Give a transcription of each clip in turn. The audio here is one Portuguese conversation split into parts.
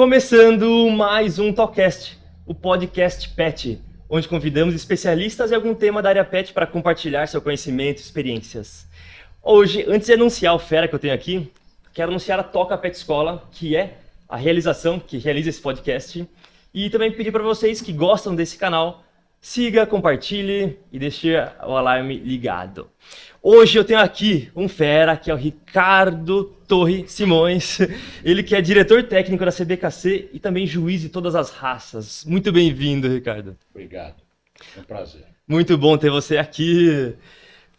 Começando mais um Talkcast, o podcast PET, onde convidamos especialistas em algum tema da área PET para compartilhar seu conhecimento e experiências. Hoje, antes de anunciar o fera que eu tenho aqui, quero anunciar a Toca Pet Escola, que é a realização que realiza esse podcast, e também pedir para vocês que gostam desse canal, siga, compartilhe e deixe o alarme ligado. Hoje eu tenho aqui um fera, que é o Ricardo Torre Simões. Ele que é diretor técnico da CBKC e também juiz de todas as raças. Muito bem-vindo, Ricardo. Obrigado. É um prazer. Muito bom ter você aqui.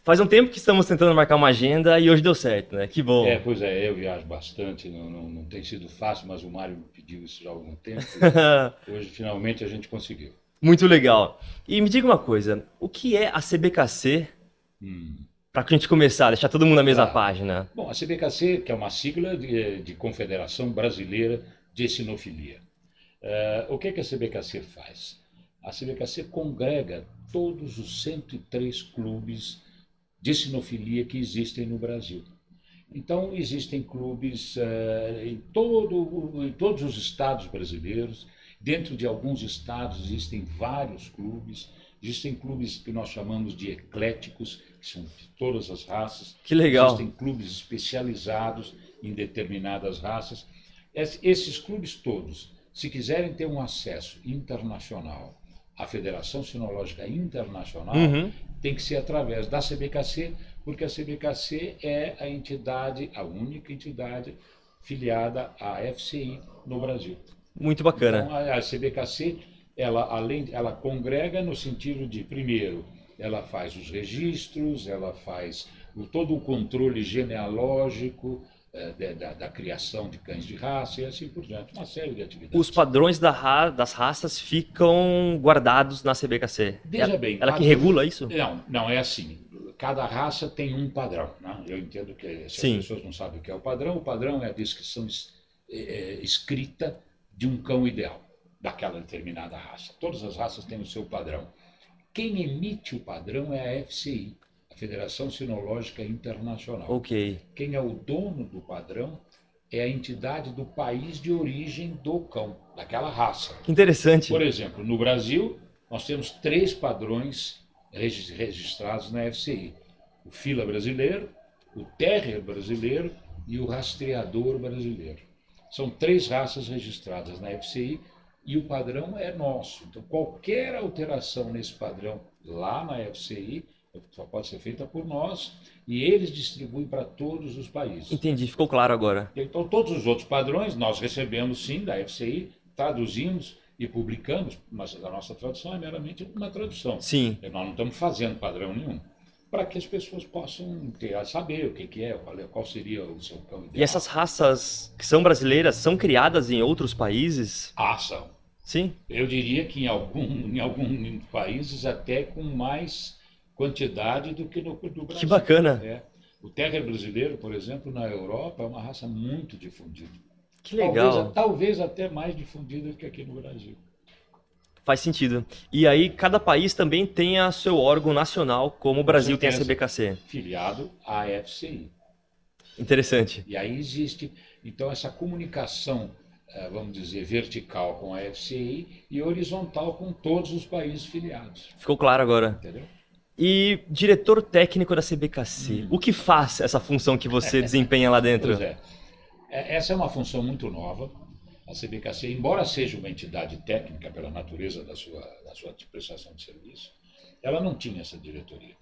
Faz um tempo que estamos tentando marcar uma agenda e hoje deu certo, né? Que bom. É, pois é, eu viajo bastante, não, não, não tem sido fácil, mas o Mário me pediu isso já há algum tempo. hoje, finalmente, a gente conseguiu. Muito legal. E me diga uma coisa, o que é a CBKC? Hum. Para a gente começar, deixar todo mundo na mesma claro. página. Bom, a CBKC, que é uma sigla de, de Confederação Brasileira de Sinofilia. Uh, o que, é que a CBKC faz? A CBKC congrega todos os 103 clubes de sinofilia que existem no Brasil. Então, existem clubes uh, em, todo, em todos os estados brasileiros. Dentro de alguns estados existem vários clubes. Existem clubes que nós chamamos de ecléticos, que são de todas as raças. Que legal. Existem clubes especializados em determinadas raças. Esses clubes todos, se quiserem ter um acesso internacional à Federação Sinológica Internacional, uhum. tem que ser através da CBKC, porque a CBKC é a entidade, a única entidade filiada à FCI no Brasil. Muito bacana. Então, a CBKC ela além ela congrega no sentido de primeiro ela faz os registros ela faz o, todo o controle genealógico é, da, da, criação de cães de raça e assim por diante uma série de atividades os padrões da ra das raças ficam guardados na CBKC veja ela, bem ela que regula isso não não é assim cada raça tem um padrão né? eu entendo que se Sim. as pessoas não sabem o que é o padrão o padrão é a descrição es, é, é, escrita de um cão ideal daquela determinada raça. Todas as raças têm o seu padrão. Quem emite o padrão é a FCI, a Federação Sinológica Internacional. Ok. Quem é o dono do padrão é a entidade do país de origem do cão, daquela raça. Que interessante. Por exemplo, no Brasil, nós temos três padrões registrados na FCI: o fila brasileiro, o terrier brasileiro e o rastreador brasileiro. São três raças registradas na FCI e o padrão é nosso. Então, qualquer alteração nesse padrão lá na FCI só pode ser feita por nós e eles distribuem para todos os países. Entendi, ficou claro agora. Então, todos os outros padrões nós recebemos sim da FCI, traduzimos e publicamos, mas a nossa tradução é meramente uma tradução. Sim. Nós não estamos fazendo padrão nenhum para que as pessoas possam ter saber o que, que é, qual, é, qual seria o seu cão ideal. E essas raças que são brasileiras são criadas em outros países? Ah, são. Sim. Eu diria que em algum em alguns países até com mais quantidade do que no do Brasil. Que bacana. É. O terrier brasileiro, por exemplo, na Europa é uma raça muito difundida. Que legal. Talvez, talvez até mais difundida do que aqui no Brasil. Faz sentido. E aí, cada país também tem a seu órgão nacional, como o Brasil tem a CBKC. Filiado à FCI. Interessante. E aí existe, então, essa comunicação, eh, vamos dizer, vertical com a FCI e horizontal com todos os países filiados. Ficou claro agora. Entendeu? E diretor técnico da CBKC, hum. o que faz essa função que você desempenha lá dentro? Pois é. é. Essa é uma função muito nova a CBKC, embora seja uma entidade técnica pela natureza da sua, da sua prestação de serviço, ela não tinha essa diretoria.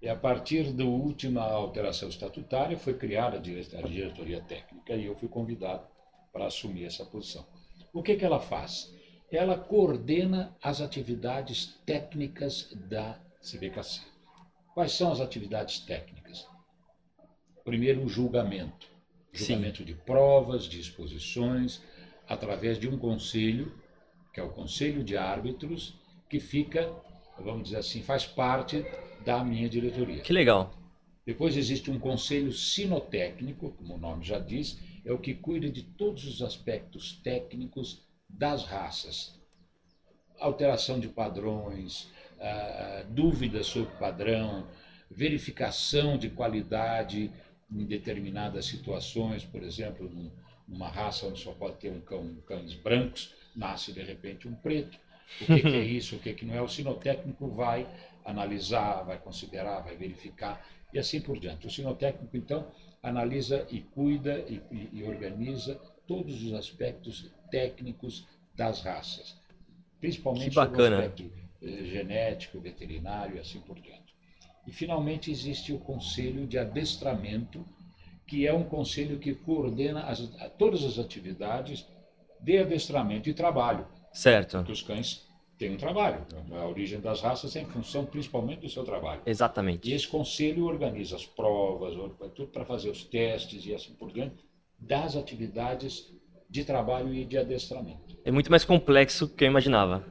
E a partir da última alteração estatutária foi criada a diretoria técnica e eu fui convidado para assumir essa posição. O que, que ela faz? Ela coordena as atividades técnicas da CBKC. Quais são as atividades técnicas? Primeiro, o julgamento. Julgamento Sim. de provas, de exposições, através de um conselho, que é o Conselho de Árbitros, que fica, vamos dizer assim, faz parte da minha diretoria. Que legal. Depois existe um conselho sinotécnico, como o nome já diz, é o que cuida de todos os aspectos técnicos das raças. Alteração de padrões, uh, dúvidas sobre padrão, verificação de qualidade em determinadas situações, por exemplo, Uma raça onde só pode ter um cão, cães brancos, nasce de repente um preto. O que, que é isso, o que, que não é? O sinotécnico vai analisar, vai considerar, vai verificar e assim por diante. O sinotécnico, então, analisa e cuida e, e, e organiza todos os aspectos técnicos das raças, principalmente o aspecto eh, genético, veterinário e assim por diante. E, finalmente, existe o Conselho de Adestramento, que é um conselho que coordena as, todas as atividades de adestramento e trabalho. Certo. Porque os cães têm um trabalho. A origem das raças é em função principalmente do seu trabalho. Exatamente. E esse conselho organiza as provas, tudo para fazer os testes e assim por diante, das atividades de trabalho e de adestramento. É muito mais complexo do que eu imaginava.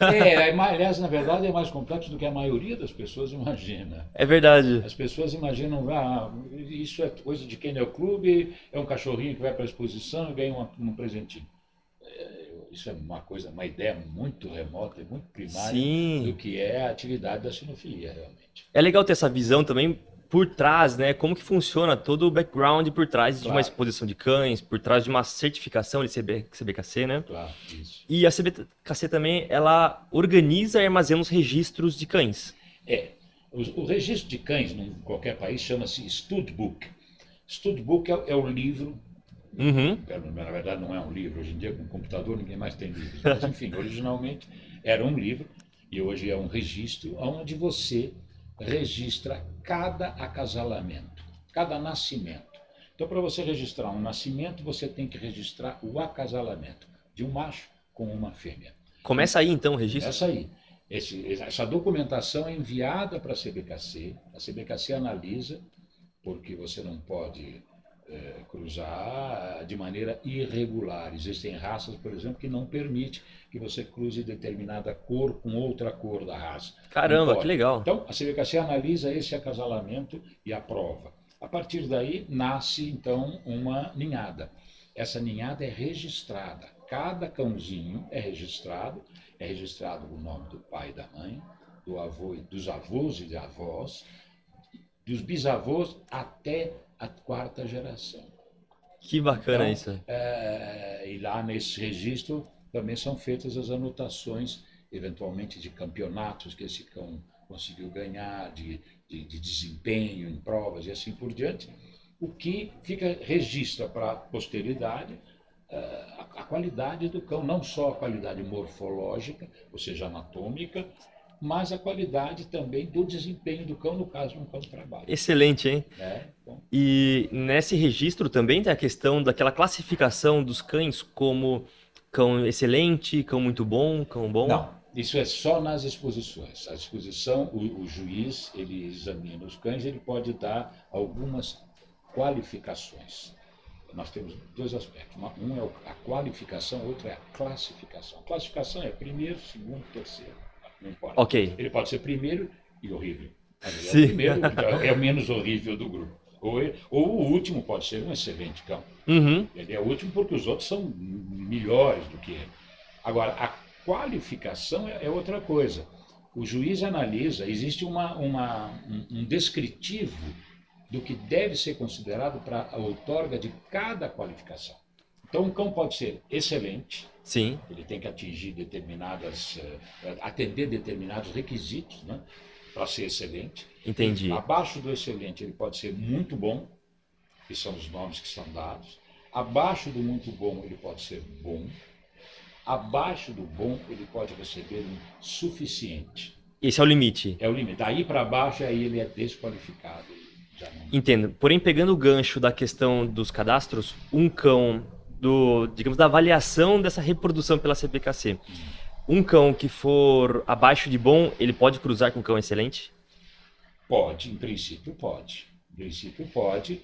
É, aliás, na verdade, é mais complexo do que a maioria das pessoas imagina. É verdade. As pessoas imaginam, ah, isso é coisa de Kennel Club, é um cachorrinho que vai para a exposição e ganha um, um presentinho. É, isso é uma coisa, uma ideia muito remota e muito primária Sim. do que é a atividade da sinofilia, realmente. É legal ter essa visão também por trás, né? Como que funciona todo o background por trás de uma exposição de cães, por trás de uma certificação de CB, CBKC, né? Claro, isso. E a CBKC também, ela organiza e armazena os registros de cães. É. O, o registro de cães, em qualquer país, chama-se Studbook. Studbook é, é o livro Uhum. Na verdade, não é um livro. Hoje em dia, com computador, ninguém mais tem livros. Mas, enfim, originalmente era um livro e hoje é um registro onde você registra cada acasalamento, cada nascimento. Então, para você registrar um nascimento, você tem que registrar o acasalamento de um macho com uma fêmea. Começa aí, então, o registro? Começa aí. Esse, essa documentação é enviada para a CBKC, a CBKC analisa, porque você não pode é, cruzar de maneira irregular. Existem raças, por exemplo, que não permite que você cruze determinada cor com outra cor da raça. Caramba, que legal. Então, a CBKC analisa esse acasalamento e aprova. A partir daí, nasce, então, uma ninhada. Essa ninhada é registrada. Cada cãozinho é registrado, é registrado o nome do pai e da mãe, do avô, dos avós e de avós, dos bisavós até a quarta geração. Que bacana então, isso. É, e lá nesse registro também são feitas as anotações, eventualmente, de campeonatos que esse cão conseguiu ganhar, de, de, de desempenho em provas e assim por diante, o que fica registra para a posteridade é, a, a qualidade do cão, não só a qualidade morfológica, ou seja, anatômica, mas a qualidade também do desempenho do cão, no caso de um cão de trabalho. Excelente, hein? É, e nesse registro também tem a questão daquela classificação dos cães como cão excelente, cão muito bom, cão bom? Não, isso é só nas exposições. A exposição, o, o juiz, ele examina os cães, ele pode dar algumas qualificações. Nós temos dois aspectos. Um é a qualificação, outro é a classificação. A classificação é primeiro, segundo, terceiro. Não importa. Ok. Ele pode ser primeiro e horrível. Ele Sim. é o primeiro, então é o menos horrível do grupo. Ou, ele, ou o último pode ser um excelente cão. Uhum. Ele é o último porque os outros são melhores do que ele. Agora, a qualificação é, é outra coisa. O juiz analisa, existe uma, uma, um, um descritivo do que deve ser considerado para a outorga de cada qualificação. Então, um cão pode ser excelente, Sim. ele tem que atingir determinadas, uh, atender determinados requisitos, né, para ser excelente. Entendi. Abaixo do excelente, ele pode ser muito bom, que são os nomes que são dados. Abaixo do muito bom, ele pode ser bom. Abaixo do bom, ele pode receber um suficiente. Esse é o limite. É o limite. Daí para baixo, aí ele é desqualificado. Não... Entendo. Porém, pegando o gancho da questão dos cadastros, um cão do, digamos, da avaliação dessa reprodução pela CPKC. Um cão que for abaixo de bom, ele pode cruzar com um cão excelente? Pode, em princípio pode. Em princípio pode.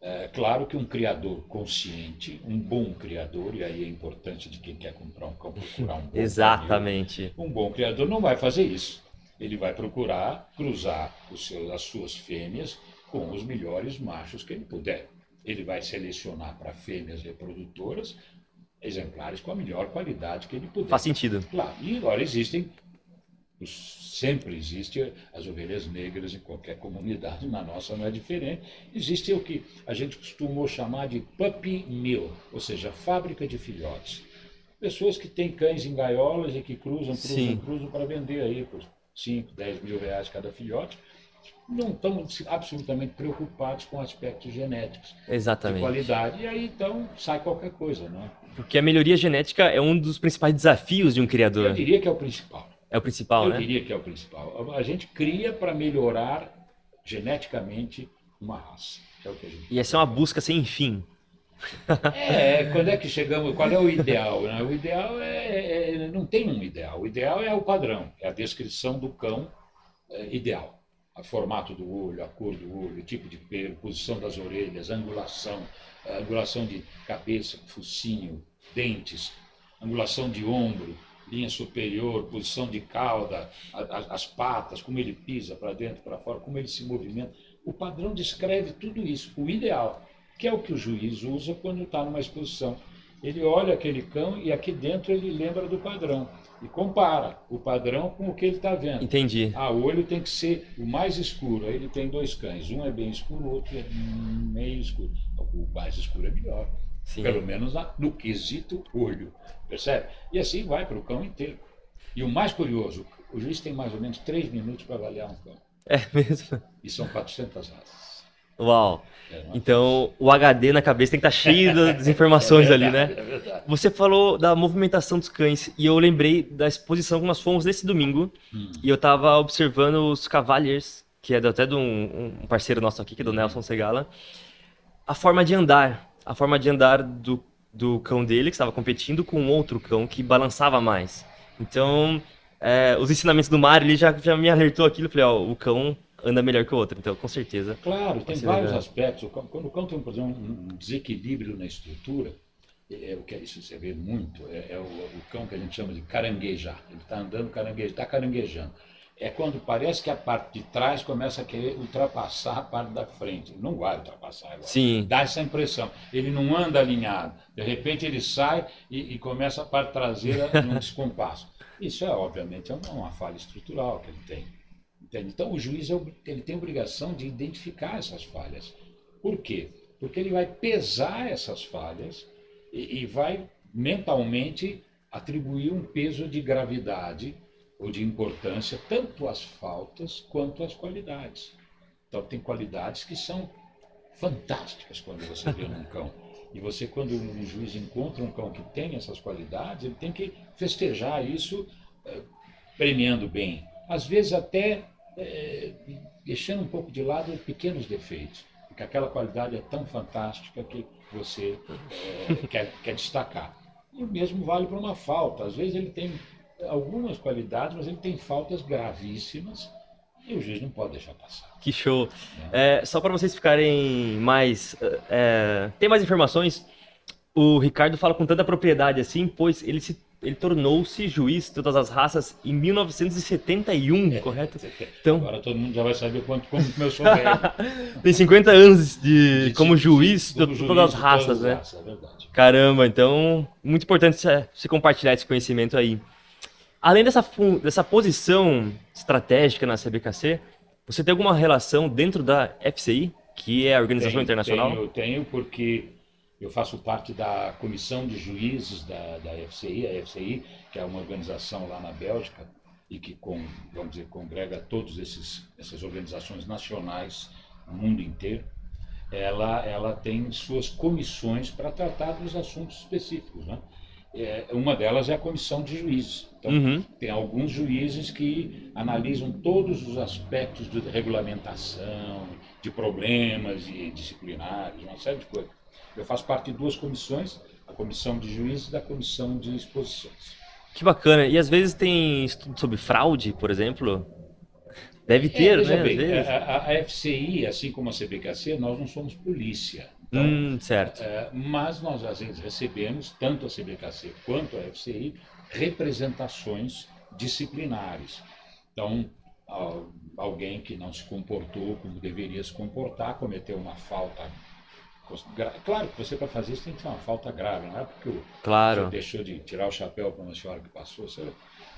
É, claro que um criador consciente, um bom criador, e aí é importante de quem quer comprar um cão procurar um bom Exatamente. Criador, um bom criador não vai fazer isso. Ele vai procurar cruzar seus, as suas fêmeas com os melhores machos que ele puder. Ele vai selecionar para fêmeas reprodutoras exemplares com a melhor qualidade que ele puder. Faz sentido. Claro. E agora existem sempre existe as ovelhas negras em qualquer comunidade, na nossa não é diferente. Existe o que a gente costumou chamar de puppy mill, ou seja, fábrica de filhotes. Pessoas que têm cães em gaiolas e que cruzam, cruzam, Sim. cruzam para vender aí por 5, 10 mil reais cada filhote não estão absolutamente preocupados com aspectos genéticos Exatamente. de qualidade. E aí então sai qualquer coisa, né? Porque a melhoria genética é um dos principais desafios de um criador. Eu diria que é o principal. É o principal, Eu né? Eu diria que é o principal. A gente cria para melhorar geneticamente uma raça. É o que a gente e essa é uma busca sem fim. É, quando é que chegamos? Qual é o ideal? Né? O ideal é, é, é, não tem um ideal. O ideal é o padrão, é a descrição do cão é, ideal o formato do olho, a cor do olho, o tipo de pelo, posição das orelhas, angulação, angulação de cabeça, focinho, dentes, angulação de ombro, linha superior, posição de cauda, as patas, como ele pisa para dentro, para fora, como ele se movimenta. O padrão descreve tudo isso, o ideal, que é o que o juiz usa quando está numa exposição. Ele olha aquele cão e aqui dentro ele lembra do padrão e compara o padrão com o que ele está vendo. Entendi. Ah, o olho tem que ser o mais escuro. Aí ele tem dois cães. Um é bem escuro, o outro é meio escuro. O mais escuro é melhor. Sim. Pelo menos no quesito olho. Percebe? E assim vai para o cão inteiro. E o mais curioso, o juiz tem mais ou menos três minutos para avaliar um cão. É mesmo? E são 400 raças. Uau! É, então o HD na cabeça tem que estar tá cheio das informações é verdade, ali, né? É verdade. Você falou da movimentação dos cães e eu lembrei da exposição que nós fomos nesse domingo hum. e eu estava observando os Cavaliers, que é até de um, um, parceiro nosso aqui, que é do hum. Nelson Segala, a forma de andar, a forma de andar do, do cão dele, que estava competindo com outro cão que balançava mais. Então, é, os ensinamentos do Mário, ele já, já me alertou aquilo, falei, ó, o cão anda melhor que o outro, então com certeza. Claro, tem vários legal. aspectos. Quando o cão tem por exemplo, um desequilíbrio na estrutura, é, é, o que é isso você vê muito, é, é o, o, cão que a gente chama de caranguejar. Ele está andando caranguejo, está caranguejando. É quando parece que a parte de trás começa a querer ultrapassar a parte da frente. Ele não vai ultrapassar agora. Sim. Dá essa impressão. Ele não anda alinhado. De repente ele sai e, e começa a parte traseira num descompasso. Isso é, obviamente, é uma, uma falha estrutural que ele tem. Entende? Então, o juiz é ele tem obrigação de identificar essas falhas. Por quê? Porque ele vai pesar essas falhas e, e vai mentalmente atribuir um peso de gravidade ou de importância tanto às faltas quanto às qualidades. Então, tem qualidades que são fantásticas quando você vê um cão. E você, quando um juiz encontra um cão que tem essas qualidades, ele tem que festejar isso eh, premiando bem. Às vezes até é, deixando um pouco de lado pequenos defeitos, porque aquela qualidade é tão fantástica que você é, quer, quer destacar. E o mesmo vale para uma falta. Às vezes ele tem algumas qualidades, mas ele tem faltas gravíssimas e o juiz não pode deixar passar. Que show! É. É, só para vocês ficarem mais. É, tem mais informações? O Ricardo fala com tanta propriedade assim, pois ele se ele tornou-se juiz de todas as raças em 1971, é, correto? Então, Agora todo mundo já vai saber quanto, como sou velho. Tem 50 anos de, de como juiz de, de todas as raças, né? Raças, é Caramba, então muito importante você compartilhar esse conhecimento aí. Além dessa, dessa posição estratégica na CBKC, você tem alguma relação dentro da FCI, que é a organização tenho, internacional? Tenho, tenho porque eu faço parte da comissão de juízes da, da FCI, a FCI, que é uma organização lá na Bélgica e que, com, vamos dizer, congrega todas essas organizações nacionais no mundo inteiro. Ela, ela tem suas comissões para tratar dos assuntos específicos. Né? É, uma delas é a comissão de juízes. Então, uhum. tem alguns juízes que analisam todos os aspectos de regulamentação, de problemas e disciplinares, uma série de coisas. Eu faço parte de duas comissões, a comissão de juízes e da comissão de exposições. Que bacana. E às vezes tem estudo sobre fraude, por exemplo? Deve ter, é, né? Bem, a, a, FCI, assim como a CBKC, nós não somos polícia. Então, hum, certo. É, mas nós, às vezes, recebemos, tanto a CBKC quanto a FCI, representações disciplinares. Então, alguém que não se comportou como deveria se comportar, cometeu uma falta Claro que você para fazer isso tem que ter uma falta grave, não é porque o claro. deixou de tirar o chapéu para uma senhora que passou, você...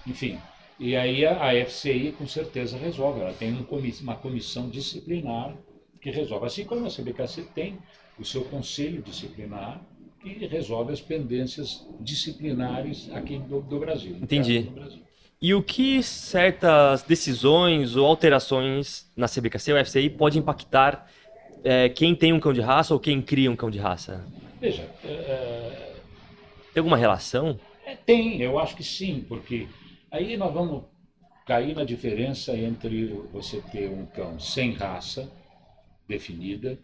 enfim. E aí a, a FCI com certeza resolve. Ela tem um comiss, uma comissão disciplinar que resolve. Assim como a CBKC tem o seu conselho disciplinar que resolve as pendências disciplinares aqui do, do Brasil. Entendi. do Brasil. E o que certas decisões ou alterações na CBKC ou FCI pode impactar é, quem tem um cão de raça ou quem cria um cão de raça? Veja, é, Tem alguma relação? é, tem, eu acho que sim, porque aí nós vamos cair na diferença entre você ter um cão sem raça definida,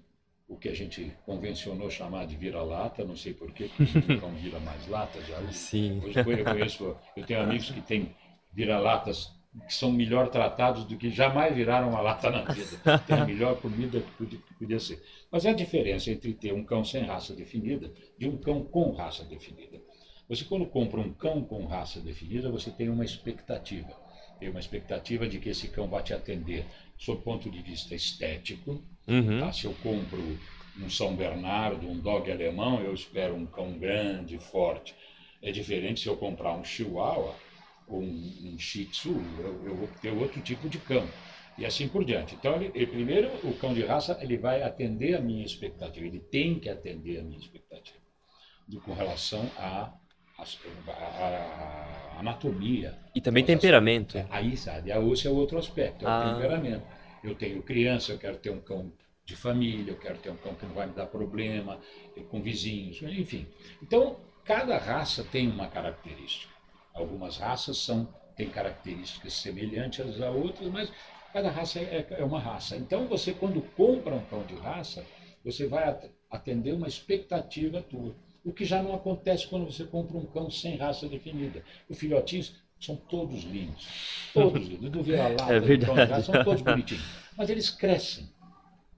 o que a gente convencionou chamar de vira-lata, não sei porquê, porque o cão vira mais lata já. Sim. Hoje eu conheço, eu tenho amigos que têm vira-latas que são melhor tratados do que jamais viraram uma lata na vida. Tem a melhor comida que podia, ser. Mas é a diferença entre ter um cão sem raça definida e um cão com raça definida. Você quando compra um cão com raça definida, você tem uma expectativa. Tem uma expectativa de que esse cão vai te atender sob ponto de vista estético. Uhum. Tá? Se eu compro um São Bernardo, um dog alemão, eu espero um cão grande, forte. É diferente se eu comprar um Chihuahua ou um, um Shih Tzu, eu, eu vou ter outro tipo de cão. E assim por diante. Então, ele, ele- primeiro, o cão de raça ele vai atender a minha expectativa, ele tem que atender a minha expectativa do, com relação à anatomia. E também temperamento. é, Aí, sabe, a esse é outro aspecto, é o Ah. temperamento. Eu tenho criança, eu quero ter um cão de família, eu quero ter um cão que não vai me dar problema, eh, com vizinhos, enfim. Então, cada raça tem uma característica. Algumas raças são, têm características semelhantes a outras, mas cada raça é, é uma raça. Então, você, quando compra um cão de raça, você vai at- atender uma expectativa tua. O que já não acontece quando você compra um cão sem raça definida. Os filhotinhos são todos lindos. Todos lindos. Do vira-lata, É do cão de verdade. raça, são todos bonitinhos. Mas eles crescem.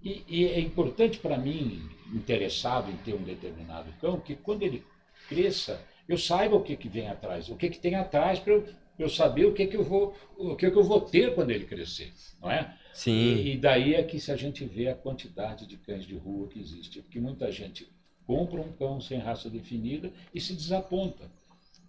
E, e é importante para mim, interessado em ter um determinado cão, que quando ele cresça, eu saiba o que, que vem atrás, o que, que tem atrás para eu, eu saber o que, que eu vou, o que, que eu vou ter quando ele crescer, não é? Sim. E, e daí é que se a gente vê a quantidade de cães de rua que existe, porque muita gente compra um cão sem raça definida e se desaponta.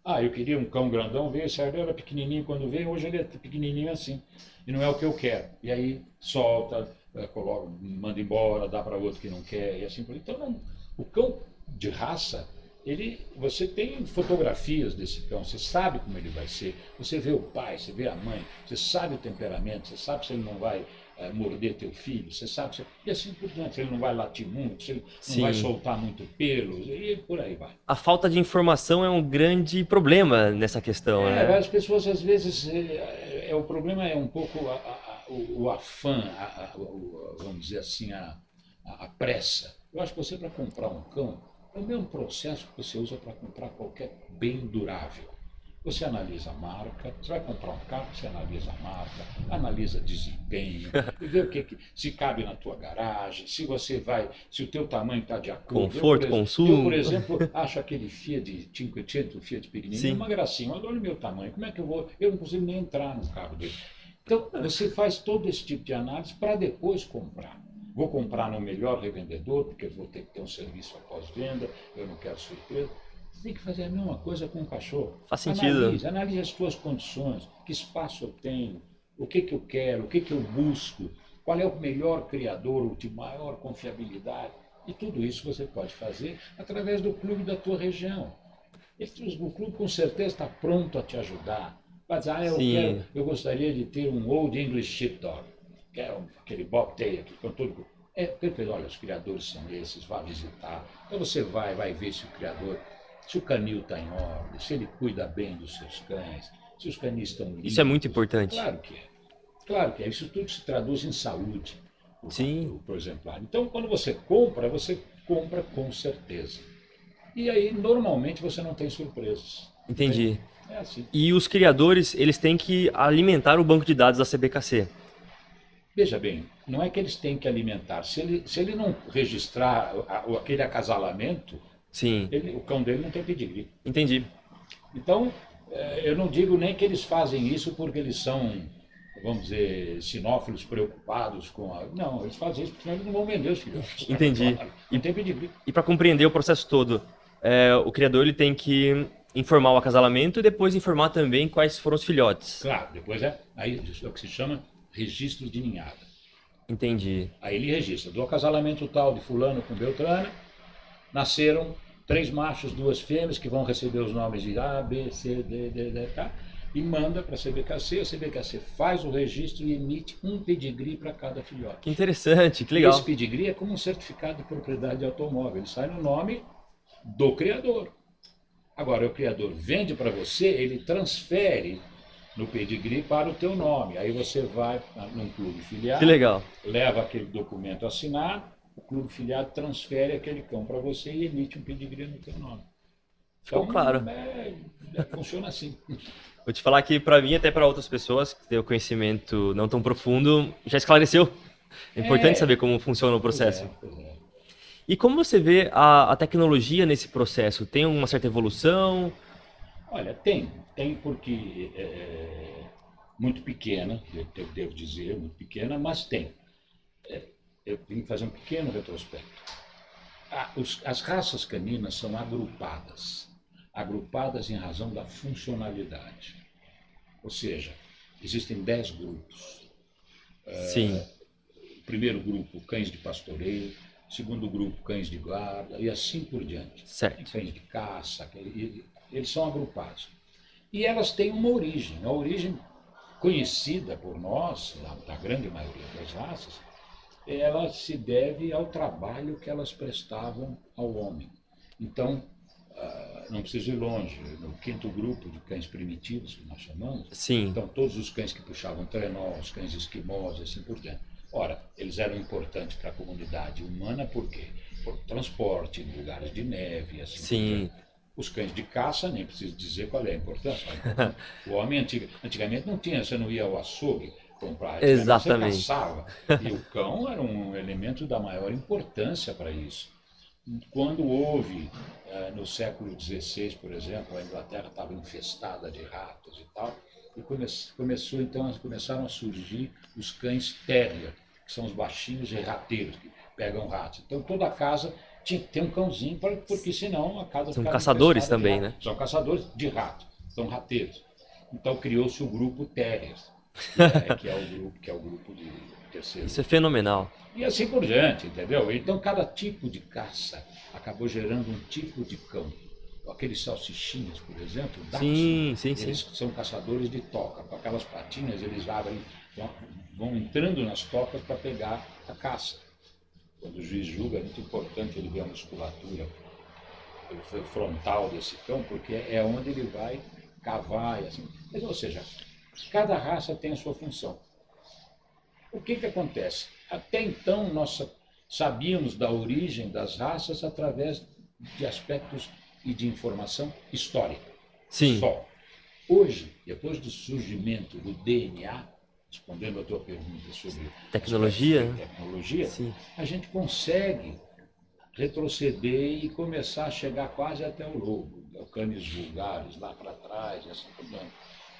Ah, eu queria um cão grandão, veio, esse aí era pequenininho quando veio, hoje ele é pequenininho assim, e não é o que eu quero. E aí solta, eh, coloca, manda embora, dá para outro que não quer, e assim por Então, não, o cão de raça, ele, você tem fotografias desse cão, você sabe como ele vai ser, você vê o pai, você vê a mãe, você sabe o temperamento, você sabe se ele não vai eh, morder teu filho, você sabe, se, e assim por diante, se ele não vai latir muito, se ele Sim. não vai soltar muito pelo, e por aí vai. A falta de informação é um grande problema nessa questão, É, né? as pessoas às vezes é, é, o problema é um pouco a- a- o, o afã, a- o- vamos dizer assim, a pressa. Eu acho que você para comprar um cão é o mesmo processo que você usa para comprar qualquer bem durável. Você analisa a marca, você vai comprar um carro, você analisa a marca, analisa desempenho, vê o que, que se cabe na tua garagem, se você vai, se o teu tamanho está de acordo. Conforto, eu, por consumo. Eu, por exemplo, acho aquele Fiat 500, o Fiat pequenininho, uma gracinha. Mas olha o meu tamanho, como é que eu vou? Eu não consigo nem entrar no carro dele. Então, você faz todo esse tipo de análise para depois comprar. Vou comprar no melhor revendedor, porque vou ter que ter um serviço após venda, eu não quero surpresa. Você tem que fazer a mesma coisa com o cachorro. Faz sentido. Analise, analise as tuas condições, que espaço eu tenho, o que, que eu quero, o que, que eu busco, qual é o melhor criador, o de maior confiabilidade. E tudo isso você pode fazer através do clube da tua região. Esse- O clube com certeza está pronto a te ajudar. Vai dizer, ah, eu, quero, eu gostaria de ter um Old English Sheepdog, que é aquele bobtail, aquele com todo... É perfeito, olha, os criadores são esses, vá visitar. Então você vai, vai ver se o criador, se o canil está em ordem, se ele cuida bem dos seus cães, se os canis estão limpos. Isso é muito importante. Claro que é. Claro que é. Isso tudo se traduz em saúde. o- Sim. o- Por exemplar. Então, quando você compra, você compra com certeza. E aí, normalmente, você não tem surpresas. Entendi. É assim. E os criadores, eles têm que alimentar o banco de dados da CBKC. Veja bem, não é que eles têm que alimentar. Se ele, se ele não registrar a- aquele acasalamento, Sim, ele- o cão dele não tem pedigree. entendi. Então, eh, eu não digo nem que eles fazem isso porque eles são, vamos dizer, sinófilos preocupados com a. Não, eles fazem isso porque eles não vão vender os filhotes. Entendi. Claro, Não tem pedigree. E para compreender o processo todo, é, o criador ele tem que informar o acasalamento e depois informar também quais foram os filhotes. Claro, depois é, aí, é o que se chama registro de ninhada. Entendi. Aí ele registra, do acasalamento tal de fulano com Beltrano, nasceram três machos, duas fêmeas, que vão receber os nomes de A, B, C, D, D, D, tá? E manda para a CBKC, a CBKC faz o registro e emite um pedigree para cada filhote. Que interessante, que legal. Esse pedigree é como um certificado de propriedade de automóvel, ele sai no nome do criador. Agora, o criador vende para você, ele transfere no pedigree para o teu nome. Aí você vai num clube filiado, que legal. leva aquele documento assinado, o clube filiado transfere aquele cão para você e emite um pedigree no teu nome. Ficou Então, claro. é- é- funciona assim. Vou te falar que para mim, até para outras pessoas que têm o conhecimento não tão profundo, já esclareceu. É importante É. saber como funciona o processo. Pois é, pois é. E como você vê a, a tecnologia nesse processo? Tem uma certa evolução? Olha, tem, tem porque é, é, muito pequena, eu devo dizer, muito pequena, mas tem. É, eu vim fazer um pequeno retrospecto. Ah, os- as raças caninas são agrupadas, agrupadas em razão da funcionalidade. Ou seja, existem dez grupos. Sim. O primeiro grupo, cães de pastoreio, segundo grupo, cães de guarda, e assim por diante. Certo. cães de caça, e- eles são agrupados. E elas têm uma origem, a origem conhecida por nós, da, grande maioria das raças, ela se deve ao trabalho que elas prestavam ao homem. Então, ah, não preciso ir longe, no quinto grupo de cães primitivos, que nós chamamos, Sim. então, todos os cães que puxavam trenó, os cães esquimós e assim por diante. Ora, eles eram importantes para a comunidade humana por quê? Por transporte, em lugares de neve assim por Sim. diante. Os cães de caça, nem preciso dizer qual é a importância. O homem antiga, antigamente não tinha, você não ia ao açougue comprar, Exatamente. você caçava. E o cão era um elemento da maior importância para isso. Quando houve, eh, no século XVI, por exemplo, a Inglaterra estava infestada de ratos e tal, e come- começou então, começaram a surgir os cães terrier, que são os baixinhos e rateiros, que pegam ratos. Então toda casa tinha que ter um cãozinho, pra- porque senão a casa São caçadores também, né? São caçadores de rato, são rateiros. Então criou-se o grupo terriers, que é, que é o grupo que é o grupo de terceiro Isso é fenomenal. e assim por diante, entendeu? Então cada tipo de caça acabou gerando um tipo de cão. Aqueles salsichinhas, por exemplo, Sim, sim, sim. eles são caçadores de toca. Com aquelas patinhas, eles abrem, vão entrando nas tocas para pegar a caça. Quando o juiz julga, é muito importante ele ver a musculatura o frontal desse cão, porque é onde ele vai cavar e assim. Mas, ou seja, cada raça tem a sua função. O que, que acontece? Até então, nós sa- sabíamos da origem das raças através de aspectos e de informação histórica. Sim. Só. Hoje, depois do surgimento do DNA, respondendo a tua pergunta sobre Tecnologia, tecnologia, Sim. a gente consegue retroceder e começar a chegar quase até o lobo, o canis vulgares, lá para trás, assim por diante.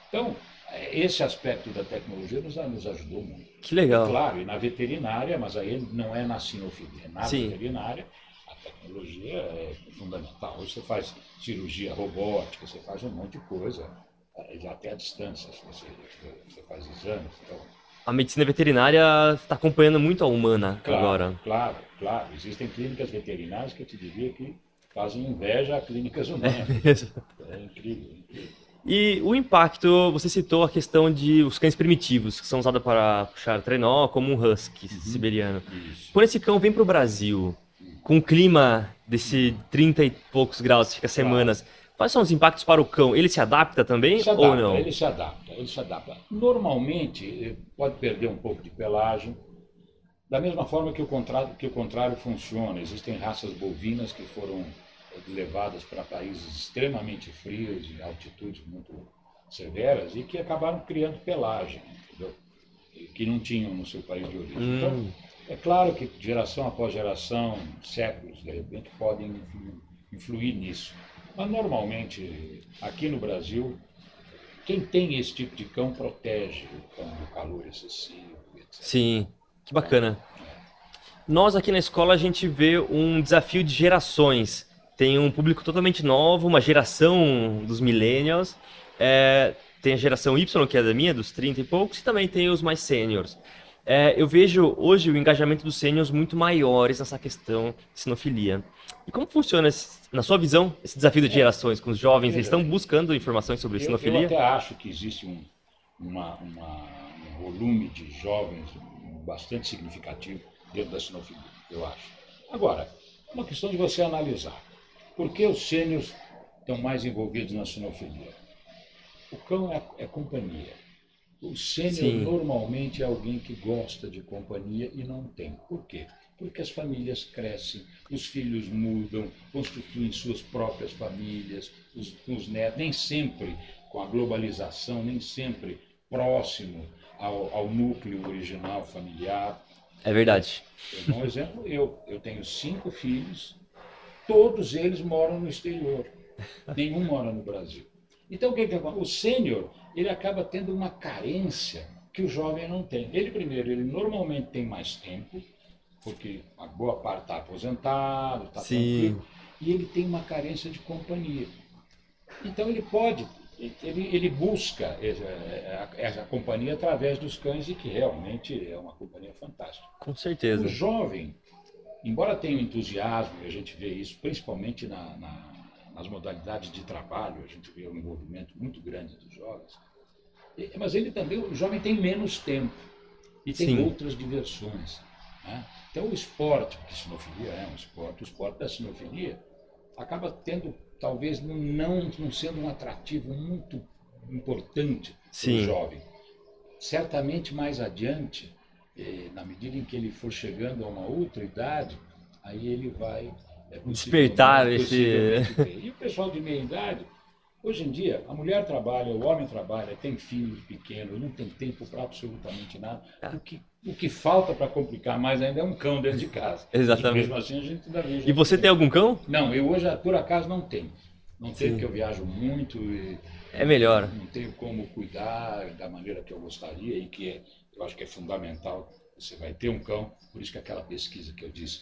Então, eh, esse aspecto da tecnologia nos, nos ajudou muito. Que legal. Claro, e na veterinária, mas aí não é na sinofilia, na Sim. veterinária a tecnologia é fundamental. Hoje você faz cirurgia robótica, você faz um monte de coisa, até à distância, se você, você faz exames. Então, A medicina veterinária está acompanhando muito a humana claro, agora. Claro, claro. Existem clínicas veterinárias que eu te diria que fazem inveja a clínicas humanas. É incrível, incrível. E o impacto, você citou a questão de os cães primitivos, que são usados para puxar trenó, como um husky siberiano. Isso. Quando esse cão vem para o Brasil, com o clima desse 30 e poucos graus, fica semanas, quais são os impactos para o cão? Ele se adapta também se adapta, ou não? Ele se adapta, ele se adapta. Normalmente eh, pode perder um pouco de pelagem, da mesma forma que o contrário, que o contrário funciona. Existem raças bovinas que foram eh, levadas para países extremamente frios, em altitudes muito severas, e que acabaram criando pelagem, entendeu? Que não tinham no seu país de origem. Hum. Então, é claro que geração após geração, séculos, de repente, podem influ- influir nisso. Mas, normalmente, aqui no Brasil, quem tem esse tipo de cão protege o cão do calor excessivo, etc. Sim, que bacana. Nós aqui na escola a gente vê um desafio de gerações. tem um público totalmente novo, uma geração dos millennials. É, tem a geração Y, que é da minha, dos 30 e poucos, e também tem os mais sêniores. É, eu vejo hoje o engajamento dos sêniores muito maiores nessa questão de sinofilia. E como funciona, esse, na sua visão, esse desafio de gerações com os jovens? Eles estão buscando informações sobre sinofilia? Eu até acho que existe um, uma, uma, um volume de jovens bastante significativo dentro da sinofilia, eu acho. Agora, é uma questão de você analisar. Por que os sêniores estão mais envolvidos na sinofilia? O cão é, é companhia. O sênior normalmente é alguém que gosta de companhia e não tem. Por quê? Porque as famílias crescem, os filhos mudam, constituem suas próprias famílias, os, os netos, nem sempre com a globalização, nem sempre próximo ao, ao núcleo original familiar. É verdade. Eu dou um exemplo, eu, eu tenho cinco filhos, todos eles moram no exterior, nenhum mora no Brasil. Então o que, que O sênior, ele acaba tendo uma carência que o jovem não tem. Ele primeiro, ele normalmente tem mais tempo, porque a boa parte está aposentado, está tranquilo, e ele tem uma carência de companhia. Então ele pode ele, ele busca essa companhia através dos cães e que realmente é uma companhia fantástica. Com certeza. O jovem, embora tenha um entusiasmo, e a gente vê isso principalmente na, na, nas modalidades de trabalho, a gente vê um envolvimento muito grande dos jovens, mas ele também, o jovem tem menos tempo e tem Sim. outras diversões. Né? Então o esporte, porque sinofilia é um esporte, o esporte da sinofilia acaba tendo talvez não, não sendo um atrativo muito importante para o jovem. Certamente mais adiante, eh, na medida em que ele for chegando a uma outra idade, aí ele vai é, despertar esse. E o pessoal de meia idade, hoje em dia, a mulher trabalha, o homem trabalha, tem filhos pequenos, não tem tempo para absolutamente nada. Ah. O que o que falta para complicar mais ainda é um cão dentro de casa. Exatamente. E mesmo assim a gente ainda vê. E você tem algum cão? Não, eu hoje por acaso não tenho. Não tenho porque eu viajo muito e é melhor. Não tenho como cuidar da maneira que eu gostaria e que é, eu acho que é fundamental. Você vai ter um cão, por isso que aquela pesquisa que eu disse,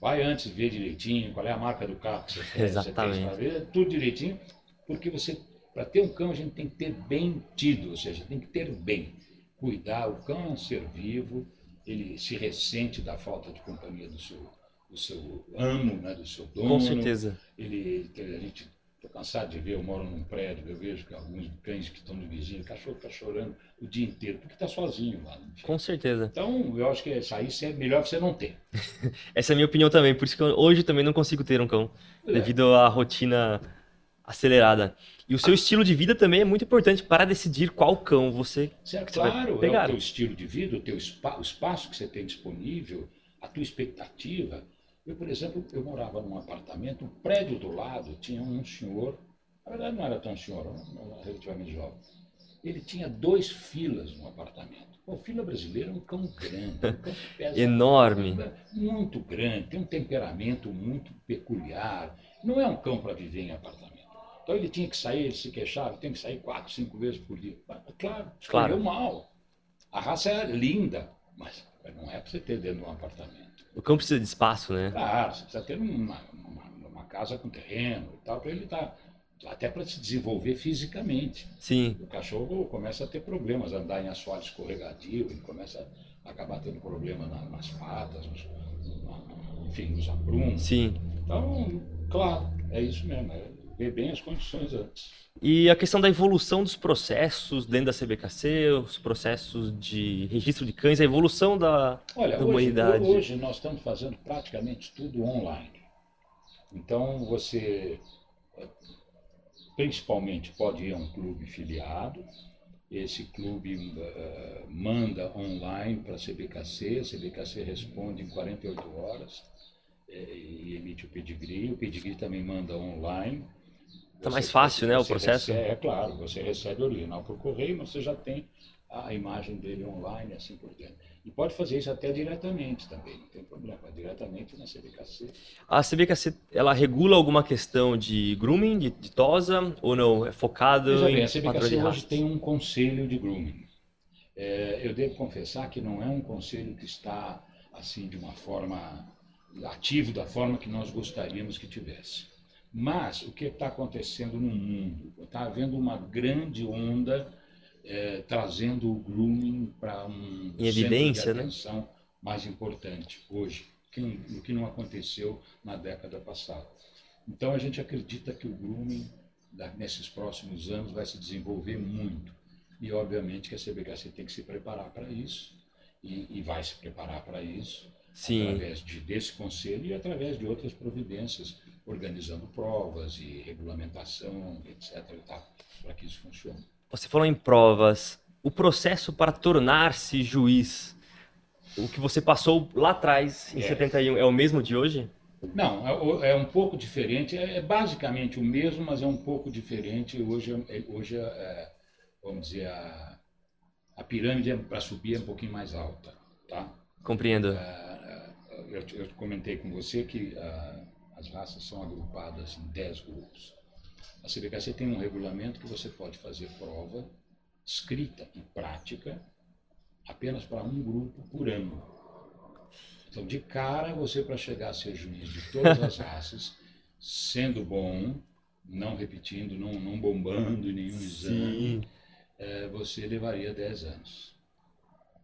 vai antes ver direitinho qual é a marca do carro que você quer, Exatamente. Você tem, ver tudo direitinho, porque você para ter um cão a gente tem que ter bem tido, ou seja, tem que ter bem cuidar. O cão é um ser vivo, ele se ressente da falta de companhia do seu, do seu amo, né, do seu dono. Com certeza. Ele, a gente Estou cansado de ver, eu moro num prédio, eu vejo que alguns cães que estão no vizinho, o cachorro está chorando o dia inteiro, porque está sozinho lá. Com certeza. Então, eu acho que isso aí é melhor você não ter. Essa é a minha opinião também, por isso que eu, hoje também não consigo ter um cão, é. devido à rotina acelerada. E o seu estilo de vida também é muito importante para decidir qual cão você, certo, claro, vai pegar. é o teu estilo de vida, o teu spa, o espaço que você tem disponível, a tua expectativa. Eu, por exemplo, eu morava num apartamento, um prédio do lado tinha um senhor, na verdade não era tão senhor, era relativamente jovem. Ele tinha dois filas no apartamento. O fila brasileiro é um cão grande, um cão que pesa enorme, muito grande, tem um temperamento muito peculiar. Não é um cão para viver em apartamento. Então ele tinha que sair, ele se queixava, tem que sair quatro, cinco vezes por dia. Claro, escolheu claro. mal. A raça é linda, mas não é para você ter dentro de um apartamento. O cão precisa de espaço, né? Claro, você precisa ter uma, uma, uma casa com terreno e tal, para ele estar. Tá, até para se desenvolver fisicamente. Sim. O cachorro começa a ter problemas, andar em asfalto escorregadio, ele começa a acabar tendo problema na, nas patas, nos, enfim, nos aprumos. Sim. Então, claro, é isso mesmo. É, ver bem as condições antes. E a questão da evolução dos processos dentro da CBKC, os processos de registro de cães, a evolução da, Olha, da hoje, humanidade. Hoje nós estamos fazendo praticamente tudo online. Então você principalmente pode ir a um clube filiado, esse clube uh, manda online para a CBKC, a CBKC responde em 48 horas eh, e emite o pedigree, o pedigree também manda online Tá mais fácil, né, o processo? Recebe, é claro, você recebe o original por correio, mas você já tem a imagem dele online, assim por diante. E pode fazer isso até diretamente também, não tem problema, diretamente na CBKC. A CBKC, ela regula alguma questão de grooming, de, de tosa, ou não? É focado Veja em bem, a CBKC hoje tem um conselho de grooming. É, eu devo confessar que não é um conselho que está, assim, de uma forma, ativo da forma que nós gostaríamos que tivesse. Mas o que está acontecendo no mundo? Está havendo uma grande onda é, trazendo o grooming para um em evidência, de né? atenção né? mais importante hoje, que, o que não aconteceu na década passada. Então a gente acredita que o grooming nesses próximos anos vai se desenvolver muito. E obviamente que a CBHC tem que se preparar para isso e, e, vai se preparar para isso Sim. através de, desse conselho e através de outras providências, organizando provas e regulamentação, etc. para que isso funcione. Você falou em provas. O processo para tornar-se juiz, o que você passou lá atrás, em é. 71, é o mesmo de hoje? Não, é, é um pouco diferente. É, é basicamente o mesmo, mas é um pouco diferente. Hoje, é, hoje é, vamos dizer, a, a pirâmide para subir é um pouquinho mais alta. Tá? Compreendo. Eu, eu comentei com você que as raças são agrupadas em 10 grupos. A CBKC tem um regulamento que você pode fazer prova escrita e prática apenas para um grupo por ano. Então, de cara, você para chegar a ser juiz de todas as raças, sendo bom, não repetindo, não, não bombando em nenhum exame, é, você levaria 10 anos.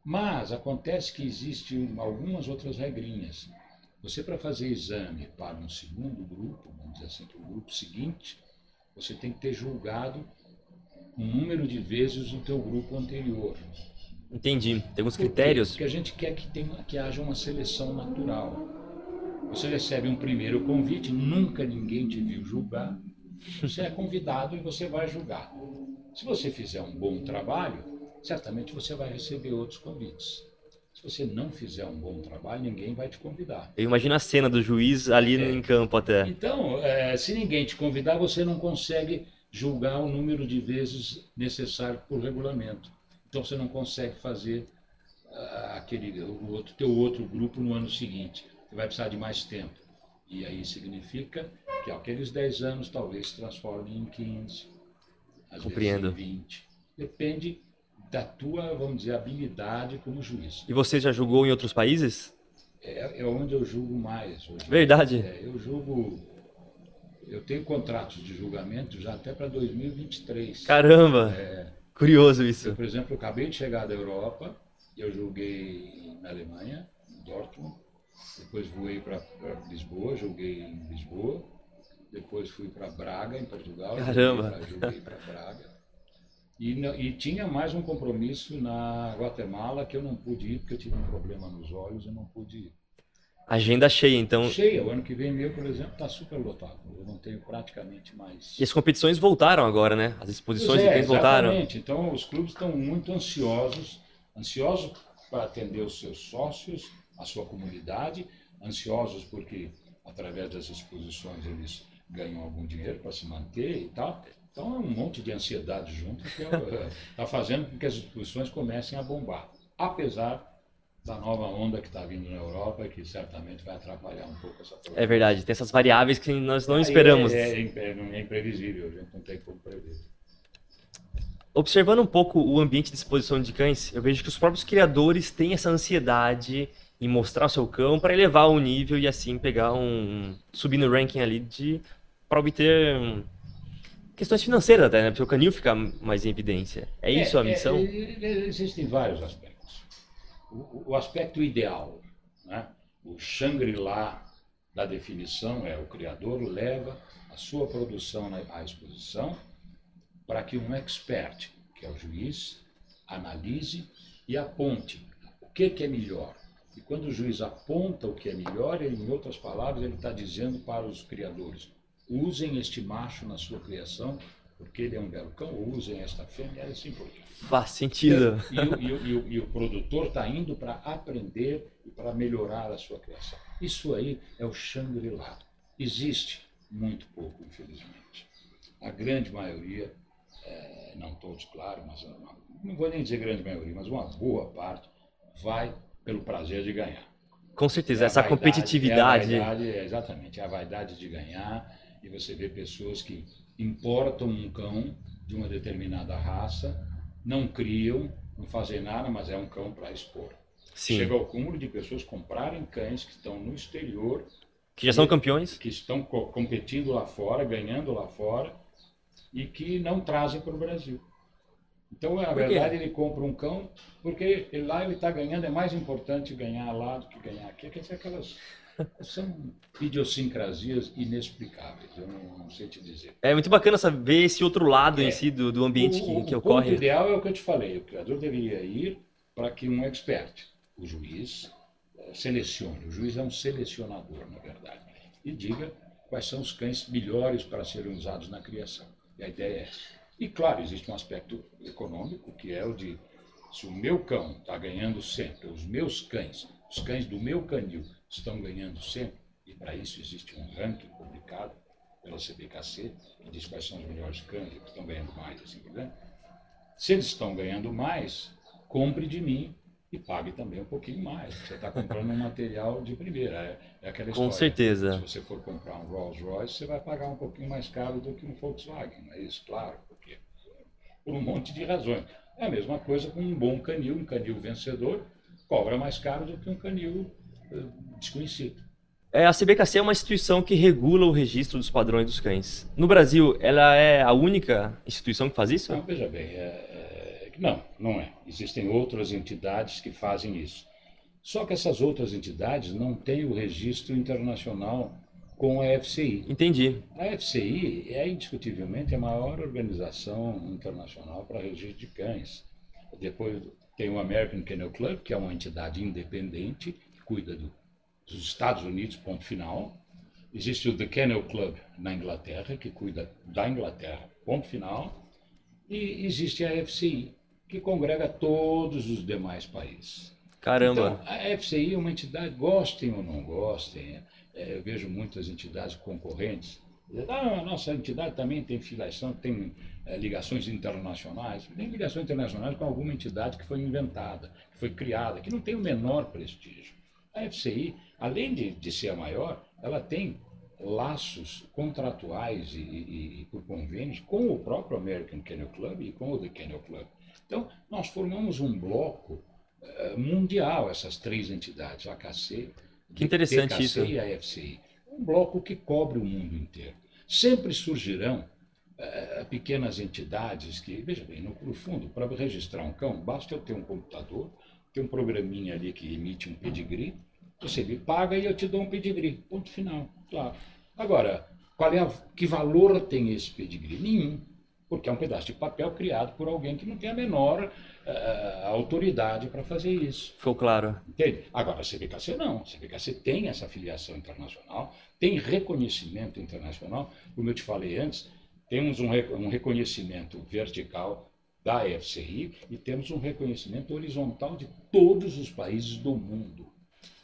Mas acontece que existem algumas outras regrinhas. Você, para fazer exame para um segundo grupo, vamos dizer assim, para o grupo seguinte, você tem que ter julgado um número de vezes o teu grupo anterior. Entendi. Tem alguns critérios. Porque a gente quer que, tenha, que haja uma seleção natural. Você recebe um primeiro convite, nunca ninguém te viu julgar. Você é convidado e você vai julgar. Se você fizer um bom trabalho, certamente você vai receber outros convites. Se você não fizer um bom trabalho, ninguém vai te convidar. Eu imagino a cena do juiz ali é. em campo até. Então, é, se ninguém te convidar, você não consegue julgar o número de vezes necessário por regulamento. Então você não consegue fazer uh, aquele o outro teu outro grupo no ano seguinte. Você vai precisar de mais tempo. E aí significa que aqueles 10 anos talvez se transformem em 15, às Compreendo. vezes em 20. Depende da tua, vamos dizer, habilidade como juiz. E você já julgou em outros países? É, é onde eu julgo mais hoje. Verdade. É, eu julgo eu tenho contratos de julgamento já até para 2023. Caramba! É, Curioso isso. Eu, por exemplo, eu acabei de chegar da Europa, eu julguei na Alemanha, em Dortmund, depois voei para Lisboa, julguei em Lisboa, depois fui para Braga, em Portugal, Caramba! julguei para Braga. E, e, tinha mais um compromisso na Guatemala que eu não pude ir porque eu tive um problema nos olhos e não pude ir. Agenda cheia, então. Cheia. O ano que vem meu, por exemplo, está super lotado. Eu não tenho praticamente mais. E as competições voltaram agora, né? As exposições é, de voltaram. Exatamente. Então os clubes estão muito ansiosos, ansiosos para atender os seus sócios, a sua comunidade, ansiosos porque através das exposições eles ganham algum dinheiro para se manter e tal. Então é um monte de ansiedade junto que está fazendo com que as exposições comecem a bombar. Apesar da nova onda que está vindo na Europa e que certamente vai atrapalhar um pouco essa É verdade, tem essas variáveis que nós não esperamos. É, é, é, é imprevisível, a gente não tem como prever. Observando um pouco o ambiente de exposição de cães, eu vejo que os próprios criadores têm essa ansiedade em mostrar o seu cão para elevar o nível e assim pegar um subir no ranking ali de para obter questões financeiras até, né? Porque o canil ficar mais em evidência. É isso é, a missão? É, existem vários aspectos o, o aspecto ideal, né? o Shangri-La da definição é o criador leva a sua produção à exposição para que um expert, que é o juiz, analise e aponte o que, que é melhor. E quando o juiz aponta o que é melhor, ele, em outras palavras, ele está dizendo para os criadores: usem este macho na sua criação porque ele é um belo cão, ou usem esta fêmea, é assim por. Faz sentido. E, o, e, e, o, e o produtor está indo para aprender e para melhorar a sua criação. Isso aí é o Shangri-La. Existe muito pouco, infelizmente. A grande maioria, é, não todos, claro, mas uma, não vou nem dizer grande maioria, mas uma boa parte vai pelo prazer de ganhar. Com certeza, é essa vaidade, competitividade. É vaidade, é, exatamente, é a vaidade de ganhar. E você vê pessoas que importam um cão de uma determinada raça, não criam, não fazem nada, mas é um cão para expor. Sim. Chega ao cúmulo de pessoas comprarem cães que estão no exterior Que já são campeões? Que estão co competindo lá fora, ganhando lá fora e que não trazem para o Brasil. Então, na verdade, ele compra um cão porque lá ele está ganhando, é mais importante ganhar lá do que ganhar aqui. Quer dizer, aquelas são idiosincrasias inexplicáveis, eu não, não, sei te dizer. É muito bacana saber esse outro lado é. em si do, do ambiente o, que, que o ocorre. O ideal é o que eu te falei, o criador deveria ir para que um expert, o juiz, eh, selecione. O juiz é um selecionador, na verdade, e diga quais são os cães melhores para serem usados na criação. E a ideia é essa. E, claro, existe um aspecto econômico, que é o de se o meu cão está ganhando sempre, os meus cães, os cães do meu canil estão ganhando sempre, e para isso existe um ranking publicado pela CBKC, que diz quais são os melhores cães que estão ganhando mais, assim por diante. Se eles estão ganhando mais, compre de mim e pague também um pouquinho mais. Você está comprando um material de primeira. É, é aquela história. Com certeza. Se você for comprar um Rolls Royce, você vai pagar um pouquinho mais caro do que um Volkswagen. É isso? Claro, porque por um monte de razões. É a mesma coisa com um bom canil, um canil vencedor, cobra mais caro do que um canil desconhecido. É, a CBKC é uma instituição que regula o registro dos padrões dos cães. No Brasil, ela é a única instituição que faz isso? Não, veja bem, é, é, não, não é. Existem outras entidades que fazem isso. Só que essas outras entidades não têm o registro internacional com a FCI. Entendi. A FCI é indiscutivelmente a maior organização internacional para registro de cães. Depois tem o American Kennel Club, que é uma entidade independente cuida do, dos Estados Unidos, ponto final. Existe o The Kennel Club na Inglaterra, que cuida da Inglaterra, ponto final. E existe a FCI, que congrega todos os demais países. Caramba! Então, a FCI é uma entidade, gostem ou não gostem, é, eu vejo muitas entidades concorrentes. Ah, a nossa entidade também tem filiação, tem é, ligações internacionais. Tem ligações internacionais com alguma entidade que foi inventada, que foi criada, que não tem o menor prestígio. A FCI, além de, de ser a maior, ela tem laços contratuais e, e, e, por convênios com o próprio American Kennel Club e com o The Kennel Club. Então, nós formamos um bloco uh, mundial, essas três entidades, a AKC, que interessante TKC isso. e a FCI. Um bloco que cobre o mundo inteiro. Sempre surgirão uh, pequenas entidades que, veja bem, no, no fundo, para registrar um cão, basta eu ter um computador, ter um programinha ali que emite um pedigree, você me paga e eu te dou um pedigree. Ponto final. Claro. Agora, qual é a, que valor tem esse pedigree? Nenhum. Porque é um pedaço de papel criado por alguém que não tem a menor uh, autoridade para fazer isso. Ficou claro. Entende? Agora, a CBKC não. A CBKC tem essa filiação internacional, tem reconhecimento internacional. Como eu te falei antes, temos um, um reconhecimento vertical da FCI e temos um reconhecimento horizontal de todos os países do mundo.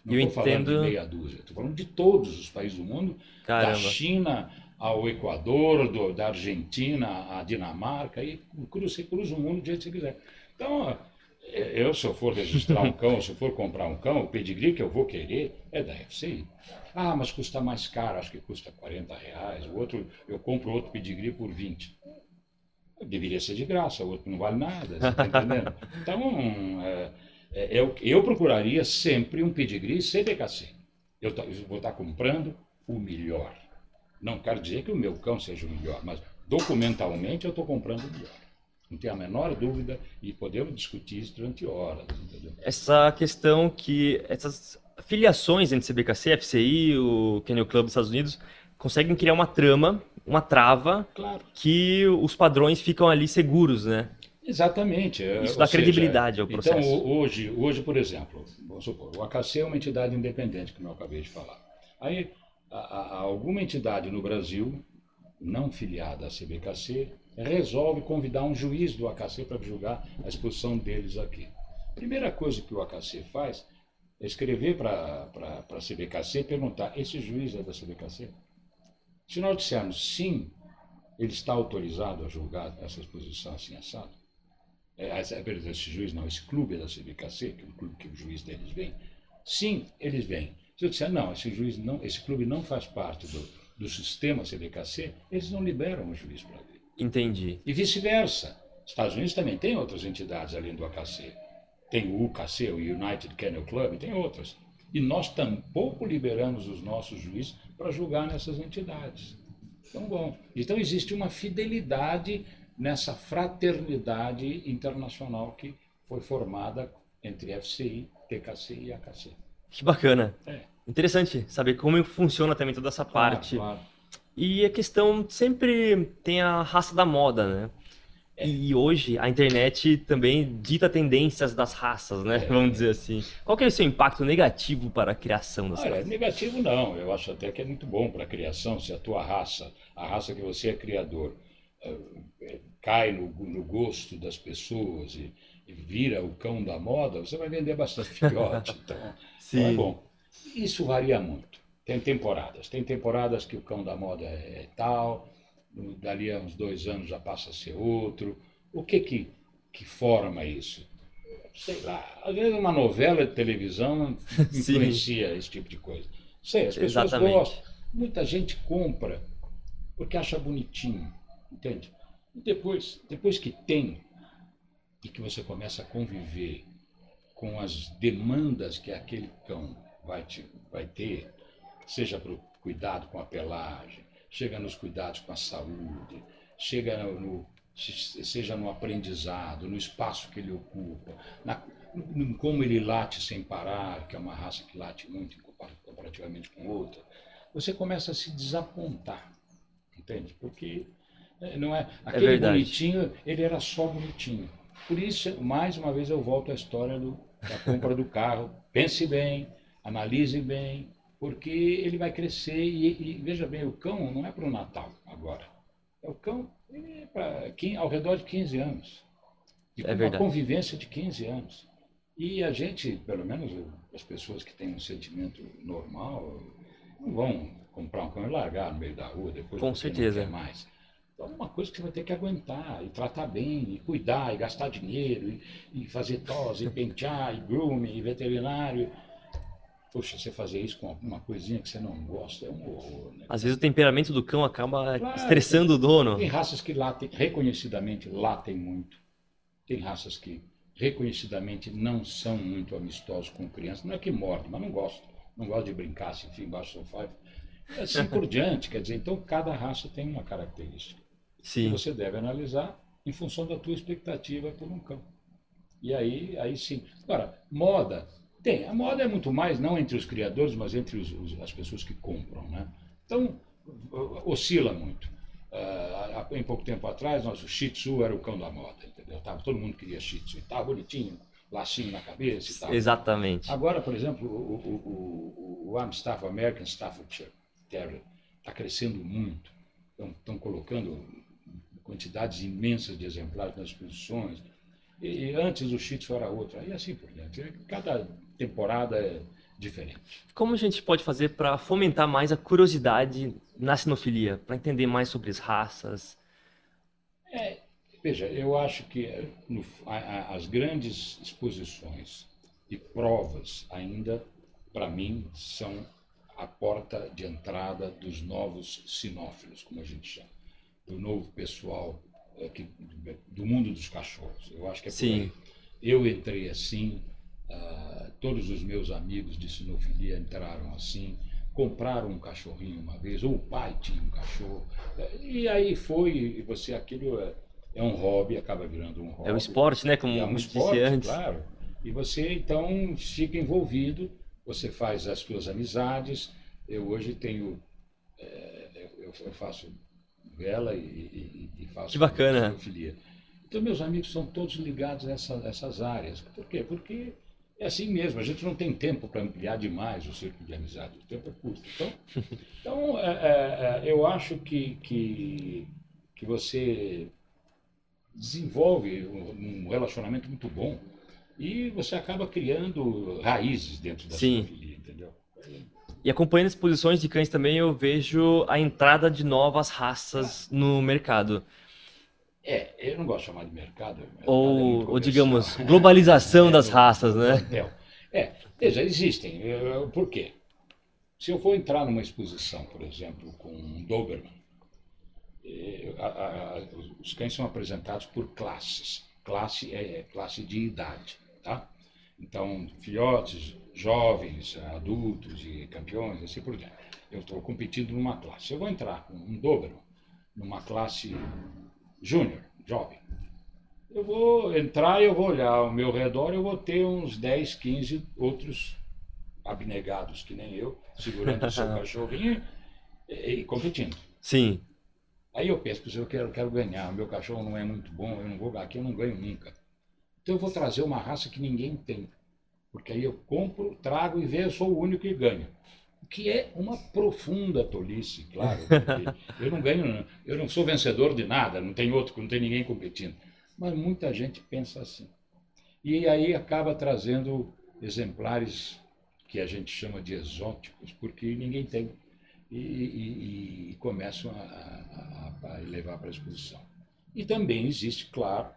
Não estou falando de meia dúzia, estou falando de todos os países do mundo, Caramba. da China ao Equador, do, da Argentina à Dinamarca, e cruza, cruza o mundo do jeito que você quiser. Então, eu, se eu for registrar um cão, se eu for comprar um cão, o pedigree que eu vou querer é da FCI. Ah, mas custa mais caro, acho que custa 40 reais. O outro, eu compro outro pedigree por 20. Deveria ser de graça, o outro não vale nada, você está entendendo? Então, é, é, eu, eu procuraria sempre um pedigree CBKC. Eu, eu vou estar comprando o melhor. Não quero dizer que o meu cão seja o melhor, mas documentalmente eu estou comprando o melhor. Não tem a menor dúvida e podemos discutir isso durante horas. Entendeu? Essa questão que essas filiações entre CBKC, FCI, o Kennel Club dos Estados Unidos conseguem criar uma trama, uma trava, claro. que os padrões ficam ali seguros, né? Exatamente. É, Isso dá seja, credibilidade ao então, processo. Então, hoje, hoje, por exemplo, vamos supor, o AKC é uma entidade independente, como eu acabei de falar. Aí, a, a, alguma entidade no Brasil, não filiada à CBKC, resolve convidar um juiz do AKC para julgar a exposição deles aqui. A primeira coisa que o AKC faz é escrever para a CBKC e perguntar: esse juiz é da CBKC? Se nós dissermos sim, ele está autorizado a julgar essa exposição assim assado? é, esse juiz não, esse clube da CBKC, que é o clube que o juiz deles vem, sim, eles vêm. Se eu disser, não, esse juiz não, esse clube não faz parte do, do sistema CBKC, eles não liberam o juiz para vir. Entendi. E vice-versa. Estados Unidos também tem outras entidades além do AKC. Tem o UKC, o United Kennel Club, tem outras. E nós tampouco liberamos os nossos juízes para julgar nessas entidades. Então, bom. Então existe uma fidelidade nessa fraternidade internacional que foi formada entre FCI, TKC e AKC. Que bacana. É. Interessante saber como funciona também toda essa Claro, parte. claro. E a questão sempre tem a raça da moda, né? É. E hoje a internet também dita tendências das raças, né? É. Vamos dizer assim. Qual que é o seu impacto negativo para a criação das Olha, raças? negativo não, eu acho até que é muito bom para a criação, se a tua raça, a raça que você é criador, eh, eh, cai no, no gosto das pessoas e, e vira o cão da moda, você vai vender bastante filhote, então, então é Sim. bom. Isso varia muito, tem temporadas, tem temporadas que o cão da moda é tal, no- dali a uns dois anos já passa a ser outro, o que que, que forma isso? Sei lá, às vezes uma novela de televisão Sim. influencia esse tipo de coisa. Sei, as pessoas Exatamente. gostam. Muita gente compra porque acha bonitinho, entende? E depois, depois que tem e que você começa a conviver com as demandas que aquele cão vai, te, vai ter, seja para o cuidado com a pelagem, chega nos cuidados com a saúde, chega no, no- se- seja no aprendizado, no espaço que ele ocupa, na, no, como ele late sem parar, que é uma raça que late muito compa- comparativamente com outra, você começa a se desapontar, entende? Porque eh, não é aquele verdade. bonitinho, ele era só bonitinho. Por isso, mais uma vez, eu volto à história do, da compra do carro. Pense bem, analise bem, porque ele vai crescer e, e veja bem, o cão não é para o Natal agora. É o cão é quin- ao redor de 15 anos. E É uma verdade. convivência de 15 anos. E a gente, pelo menos as pessoas que têm um sentimento normal, não vão comprar um cão e largar no meio da rua depois Com certeza. mais. Então é uma coisa que você vai ter que aguentar e tratar bem, e cuidar, e gastar dinheiro, e, e fazer tosse, e pentear, e grooming, e veterinário. Poxa, você fazer isso com uma coisinha que você não gosta é um horror, né? Às vezes o temperamento do cão acaba Claro. estressando o dono. Tem raças que latem, reconhecidamente latem muito. Tem raças que reconhecidamente não são muito amistosos com crianças. Não é que mordem, mas não gostam. Não gostam de brincar, se enfim, embaixo do sofá. E Assim por diante. Quer dizer, então cada raça tem uma característica. que Sim. você deve analisar em função da tua expectativa por um cão. E aí, aí sim. Agora, moda, tem. A moda é muito mais, não entre os criadores, mas entre os- os- as pessoas que compram. Né? Então, o- oscila muito. Ah, há- em pouco tempo atrás, nosso Shih Tzu era o cão da moda, entendeu? Tava, todo mundo queria Shih Tzu, estava bonitinho, lacinho na cabeça e tal. Exatamente. Agora, por exemplo, o, o, o, o Amstaff, o American Staffordshire Terrier, está crescendo muito. Estão colocando quantidades imensas de exemplares nas exposições. E, e antes o Shih Tzu era outro, aí assim por diante. Cada temporada é diferente. Como a gente pode fazer para fomentar mais a curiosidade na sinofilia, para entender mais sobre as raças? Veja, eu acho que eh, no- a- a- as grandes exposições e provas ainda, para mim, são a porta de entrada dos novos sinófilos, como a gente chama, do novo pessoal que- do mundo dos cachorros. Eu acho que é Sim. Eu entrei assim, ah, todos os meus amigos de sinofilia entraram assim, compraram um cachorrinho uma vez, ou o pai tinha um cachorro, e aí foi, e você, aquilo é, é um hobby, acaba virando um hobby. É um esporte, né? Como É um esporte, antes. claro. E você então fica envolvido, você faz as suas amizades. Eu hoje tenho, eh, eu, eu faço vela e, e- e faço Que bacana. zoofilia. Então meus amigos são todos ligados a essa- essas áreas. Por quê? Porque é assim mesmo. A gente não tem tempo para ampliar demais o círculo de amizade. O tempo é curto. Então, então é, é, é, eu acho que, que, que você desenvolve um relacionamento muito bom e você acaba criando raízes dentro da Sim. sinofilia, entendeu? E acompanhando exposições de cães também, eu vejo a entrada de novas raças no mercado. É, eu não gosto de chamar de mercado. é Ou, muito ou digamos, globalização É, das do- raças, né? plantel. É, veja, existem. Por quê? Se eu for entrar numa exposição, por exemplo, com um Doberman, eh, a- a- a- os cães são apresentados por classes. Classe é classe de idade, tá? Então, filhotes, jovens, adultos e campeões, assim por diante. Eu estou competindo numa classe. Eu vou entrar com um dobro numa classe júnior, jovem. Eu vou entrar e eu vou olhar ao meu redor, eu vou ter uns 10, 15 outros abnegados que nem eu, segurando o seu cachorrinho e, e, competindo. Sim. Aí eu penso, eu quero, quero ganhar, meu cachorro não é muito bom, eu não vou aqui, eu não ganho nunca. Então eu vou trazer uma raça que ninguém tem. Porque aí eu compro, trago e vejo, eu sou o único que ganho. O que é uma profunda tolice, claro. eu não ganho, eu não sou vencedor de nada, não tem outro, não tem ninguém competindo. Mas muita gente pensa assim. E aí acaba trazendo exemplares que a gente chama de exóticos, porque ninguém tem. E, e, e começam a, a, a levar para a exposição. E também existe, claro,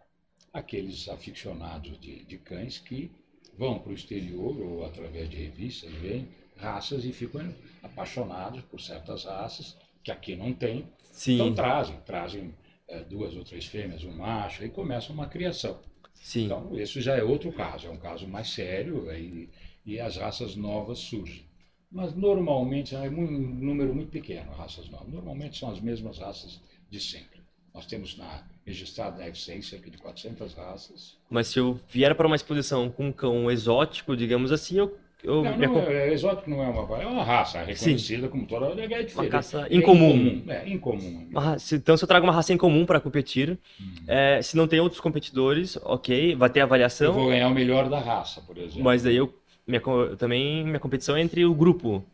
aqueles aficionados de, de cães que vão para o exterior ou através de revistas, veem raças e ficam apaixonados por certas raças que aqui não tem. Sim. Então trazem, trazem é, duas ou três fêmeas, um macho, e começa uma criação. Sim. Então, isso já é outro caso, é um caso mais sério e, e as raças novas surgem. Mas normalmente é um número muito pequeno, raças novas. Normalmente são as mesmas raças de sempre. Nós temos na, registrado na F100 cerca de 400 raças. Mas se eu vier para uma exposição com um cão exótico, digamos assim, eu eu não, não é, exótico não é uma é uma raça reconhecida Sim. como toda é diferente. Uma raça incomum. É incomum. É, incomum. Raça, então, se eu trago uma raça incomum para competir, hum. é, se não tem outros competidores, ok, vai ter avaliação. Eu vou ganhar o melhor da raça, por exemplo. Mas daí eu, minha, também minha competição é entre o grupo.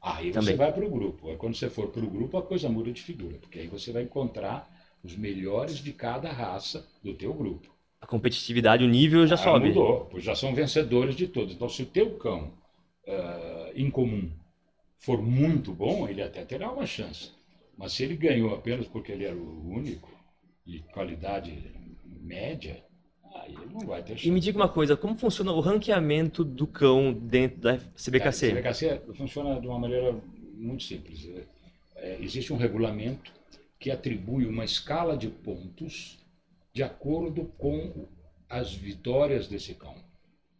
Aí também. você vai para o grupo. Quando você for para o grupo, a coisa muda de figura, porque aí você vai encontrar os melhores de cada raça do teu grupo. A competitividade, o nível já ah, sobe. Mudou, pois já são vencedores de todos. Então, se o teu cão uh, incomum for muito bom, ele até terá uma chance. Mas se ele ganhou apenas porque ele era o único e qualidade média, aí ele não vai ter chance. E me diga uma coisa, como funciona o ranqueamento do cão dentro da CBKC? A CBKC funciona de uma maneira muito simples. É, existe um regulamento que atribui uma escala de pontos de acordo com as vitórias desse cão.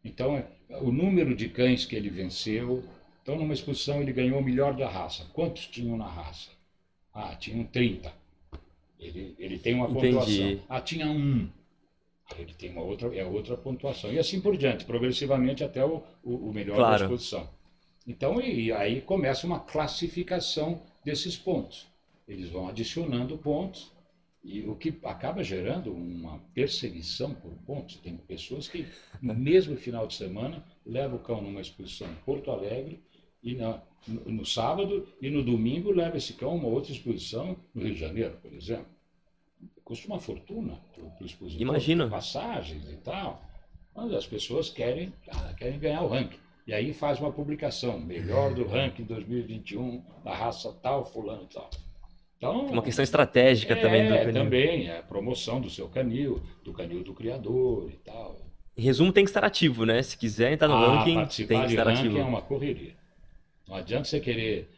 Então, é, o número de cães que ele venceu. Então, numa exposição, ele ganhou o melhor da raça. Quantos tinham na raça? Ah, tinham 30. Ele, ele tem uma Entendi. pontuação. Ah, tinha um. Ele tem uma outra, é outra pontuação. E assim por diante, progressivamente até o, o, o melhor claro. da exposição. Então, e, e aí começa uma classificação desses pontos. Eles vão adicionando pontos e o que acaba gerando uma perseguição por pontos. Tem pessoas que, no mesmo final de semana, levam o cão numa exposição em Porto Alegre e na, no, no, sábado e no domingo leva esse cão a uma outra exposição no Rio de Janeiro, por exemplo. Custa uma fortuna para o expositor. Imagina. Passagens e tal. Mas as pessoas querem, ah, querem ganhar o ranking. E aí faz uma publicação, melhor do ranking 2021, da raça tal, fulano e tal. Então, uma questão estratégica é, também do canil. também, é a promoção do seu canil, do canil do criador e tal. Em resumo, tem que estar ativo, né? Se quiser entrar no ah, ranking, tem que estar ativo. é uma correria. Não adianta você querer,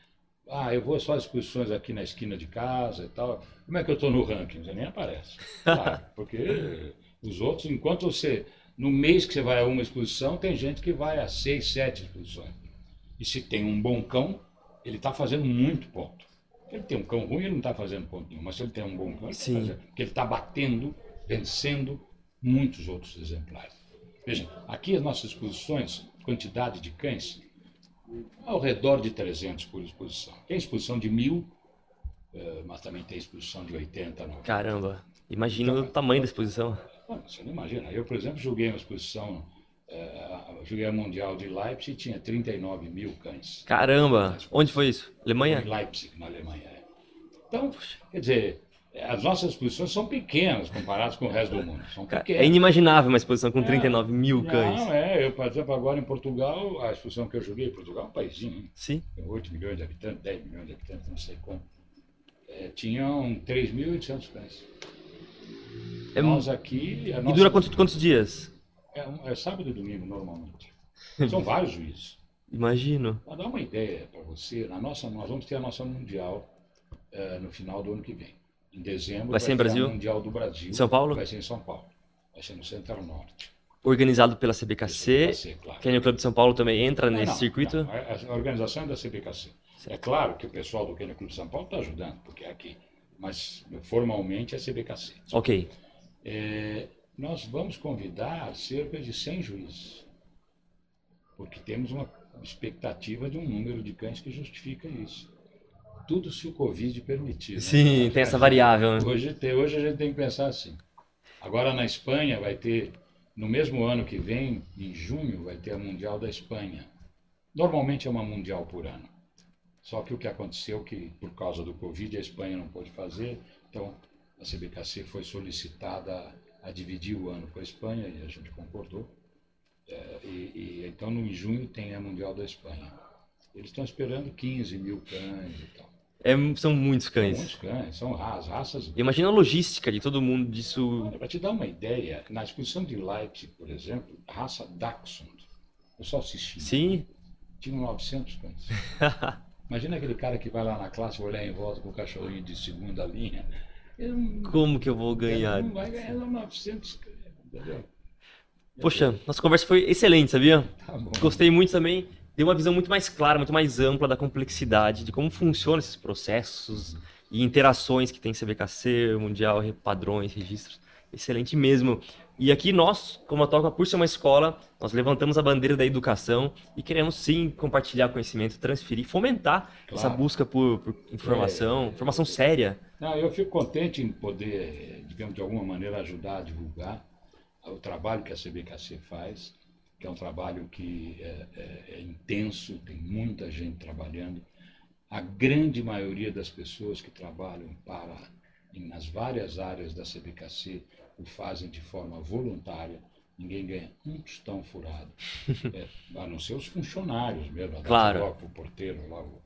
ah, eu vou só às exposições aqui na esquina de casa e tal. Como é que eu estou no ranking? Você nem aparece. Claro, porque os outros, enquanto você, no mês que você vai a uma exposição, tem gente que vai a seis, sete exposições. E se tem um bom cão, ele está fazendo muito ponto. Ele tem um cão ruim, ele não está fazendo ponto nenhum, mas se ele tem um bom cão, ele está fazendo. Porque ele está batendo, vencendo muitos outros exemplares. Vejam, aqui as nossas exposições, quantidade de cães, ao redor de 300 por exposição. Tem exposição de mil, eh, mas também tem exposição de 80. Não. Caramba, imagina então, o tamanho da exposição. Você não imagina. Eu, por exemplo, julguei uma exposição joguei a Mundial de Leipzig e tinha 39 mil cães. Caramba! Onde foi isso? Alemanha? Em Leipzig, na Alemanha. É. Então, quer dizer, as nossas exposições são pequenas comparadas com o resto do mundo. É inimaginável uma exposição com é, 39 mil cães. Não, é. Eu, por exemplo, agora em Portugal, a exposição que eu joguei, Portugal é um paísinho, Sim. Tem 8 milhões de habitantes, 10 milhões de habitantes, não sei como. É, tinham 3.800 cães. É, Nós aqui... E dura quantos, quantos dias? É, é sábado e domingo, normalmente. São vários juízes. Imagino. Para dar uma ideia para você, na nossa, nós vamos ter a nossa Mundial uh, no final do ano que vem. Em dezembro vai, ser em Brasil? Mundial do Brasil. Em São Paulo? Vai ser em São Paulo. Vai ser no Centro Norte. organizado pela CBKC. CBKC, claro. Kennel Club de São Paulo também entra Não, nesse não, circuito? não. A a organização é da CBKC. É claro que o pessoal do Kennel Clube de São Paulo está ajudando, porque é aqui. Mas formalmente é CBKC. Ok. É, nós vamos convidar cerca de 100 juízes, porque temos uma expectativa de um número de cães que justifica isso. Tudo se o Covid permitir. né? Sim, tem essa variável. né? Hoje, hoje a gente tem que pensar assim. Agora na Espanha vai ter, no mesmo ano que vem, em junho, vai ter a Mundial da Espanha. Normalmente é uma Mundial por ano. Só que o que aconteceu que, por causa do Covid, a Espanha não pôde fazer, então a CBKC foi solicitada a, dividir o ano com a Espanha e a gente concordou. É, e, e então no em junho tem a Mundial da Espanha. Eles estão esperando 15 mil cães e tal. É, são muitos cães. muitos cães, são as raças Imagina a logística de todo mundo disso. Para te dar uma ideia, na exposição de Leipzig, por exemplo, a raça Dachshund, eu só assisti, Sim. tinha 900 cães. Imagina aquele cara que vai lá na classe olhar em volta com o cachorrinho de segunda linha. Não, Como que eu vou ganhar? não vai ganhar 900 cães, entendeu? Poxa, nossa conversa foi excelente, sabia? Tá. Gostei muito também. Deu uma visão muito mais clara, muito mais ampla da complexidade, de como funcionam esses processos e interações que tem CBKC, Mundial, padrões, registros. Excelente mesmo. E aqui nós, como a Toca, por ser uma escola, nós levantamos a bandeira da educação e queremos sim compartilhar conhecimento, transferir, fomentar essa Claro. busca por, por informação, informação séria. Não, eu fico contente em poder, digamos, de alguma maneira ajudar a divulgar o trabalho que a CBKC faz, que é um trabalho que é, é- é intenso, tem muita gente trabalhando. A grande maioria das pessoas que trabalham para nas várias áreas da CBKC o fazem de forma voluntária. Ninguém ganha um tostão furado, É, a não ser os funcionários mesmo, Claro. o porteiro, logo,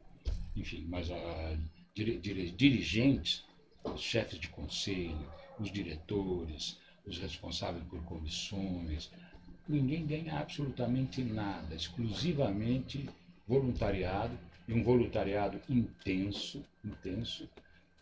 enfim, mas a, dire- dire- dirigentes, os chefes de conselho, os diretores, os responsáveis por comissões, ninguém ganha absolutamente nada, exclusivamente voluntariado e um voluntariado intenso, intenso.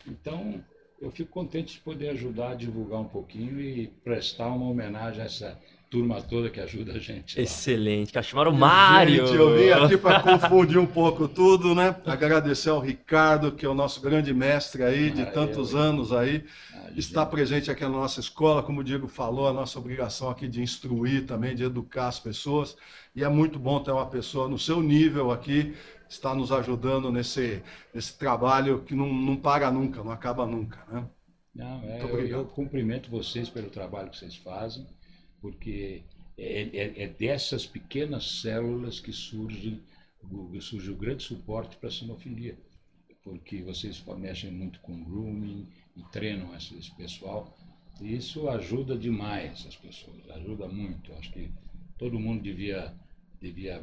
Então, eu fico contente de poder ajudar a divulgar um pouquinho e prestar uma homenagem a essa turma toda que ajuda a gente. lá. Excelente. Que chamaram Mário. Gente, eu vim aqui para confundir um pouco tudo, né? Agradecer ao Ricardo, que é o nosso grande mestre aí, de Ah, tantos eu- anos aí, Ah, está gente, presente aqui na nossa escola, como o Diego falou, a nossa obrigação aqui de instruir também, de educar as pessoas, e é muito bom ter uma pessoa no seu nível aqui, está nos ajudando nesse, nesse trabalho que não, não para nunca, não acaba nunca, né? Não, é, eu, eu cumprimento vocês pelo trabalho que vocês fazem, porque é, é- é dessas pequenas células que surge, surge o grande suporte para a sinofilia, porque vocês mexem muito com grooming e treinam esse, esse pessoal, e isso ajuda demais as pessoas, ajuda muito. Acho que todo mundo devia, devia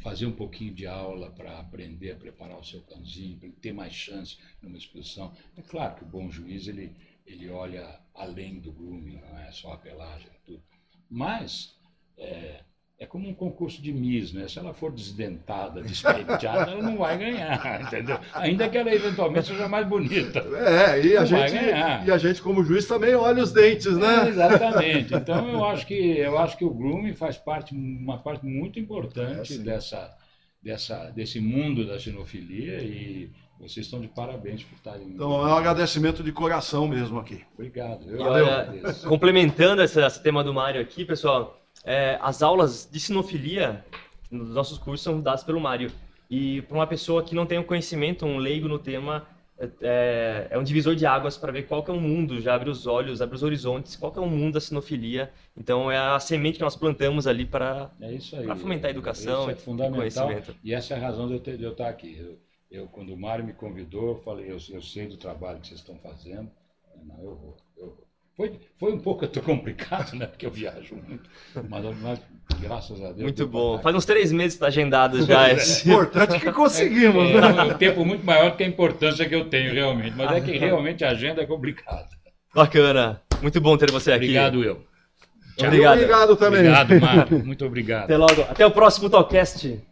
fazer um pouquinho de aula para aprender a preparar o seu cãozinho, para ele ter mais chance numa exposição. É claro que o bom juiz ele, ele olha além do grooming, não é só a pelagem e tudo. Mas é, é como um concurso de Miss, né? Se ela for desdentada, despenteada, ela não vai ganhar, entendeu? Ainda que ela eventualmente seja mais bonita. É, e a, gente, ganhar. e a gente, como juiz, também olha os dentes, É, né? exatamente. Então eu acho que eu acho que o grooming faz parte uma parte muito É, importante sim. dessa dessa desse mundo da xenofilia e vocês estão de parabéns por estarem. Então, é um agradecimento de coração mesmo aqui. Obrigado. Eu E olha, complementando essa- esse tema do Mário aqui, pessoal, é, as aulas de sinofilia nos nossos cursos são dadas pelo Mário. E para uma pessoa que não tem um conhecimento, um leigo no tema, é, é um divisor de águas para ver qual que é o mundo, já abre os olhos, abre os horizontes, qual que é o mundo da sinofilia. Então é a semente que nós plantamos ali para É fomentar a educação Isso é e fundamental. conhecimento. E essa é a razão de eu, ter, de eu estar aqui. Eu, eu, quando o Mário me convidou, eu falei, eu, eu sei do trabalho que vocês estão fazendo. Não, eu vou. Eu vou. Foi, foi um pouco complicado, né? Porque eu viajo muito. Mas, mas graças a Deus. muito bom. Faz uns três meses que está agendado já esse. Importante que conseguimos, É, né? é um tempo muito maior do que a importância que eu tenho realmente. Mas é que realmente a agenda é complicada. Bacana. Muito bom ter você aqui. Obrigado, eu. Obrigado. Obrigado também. Obrigado, Mário. Muito obrigado. Até logo. Até o próximo Talkcast.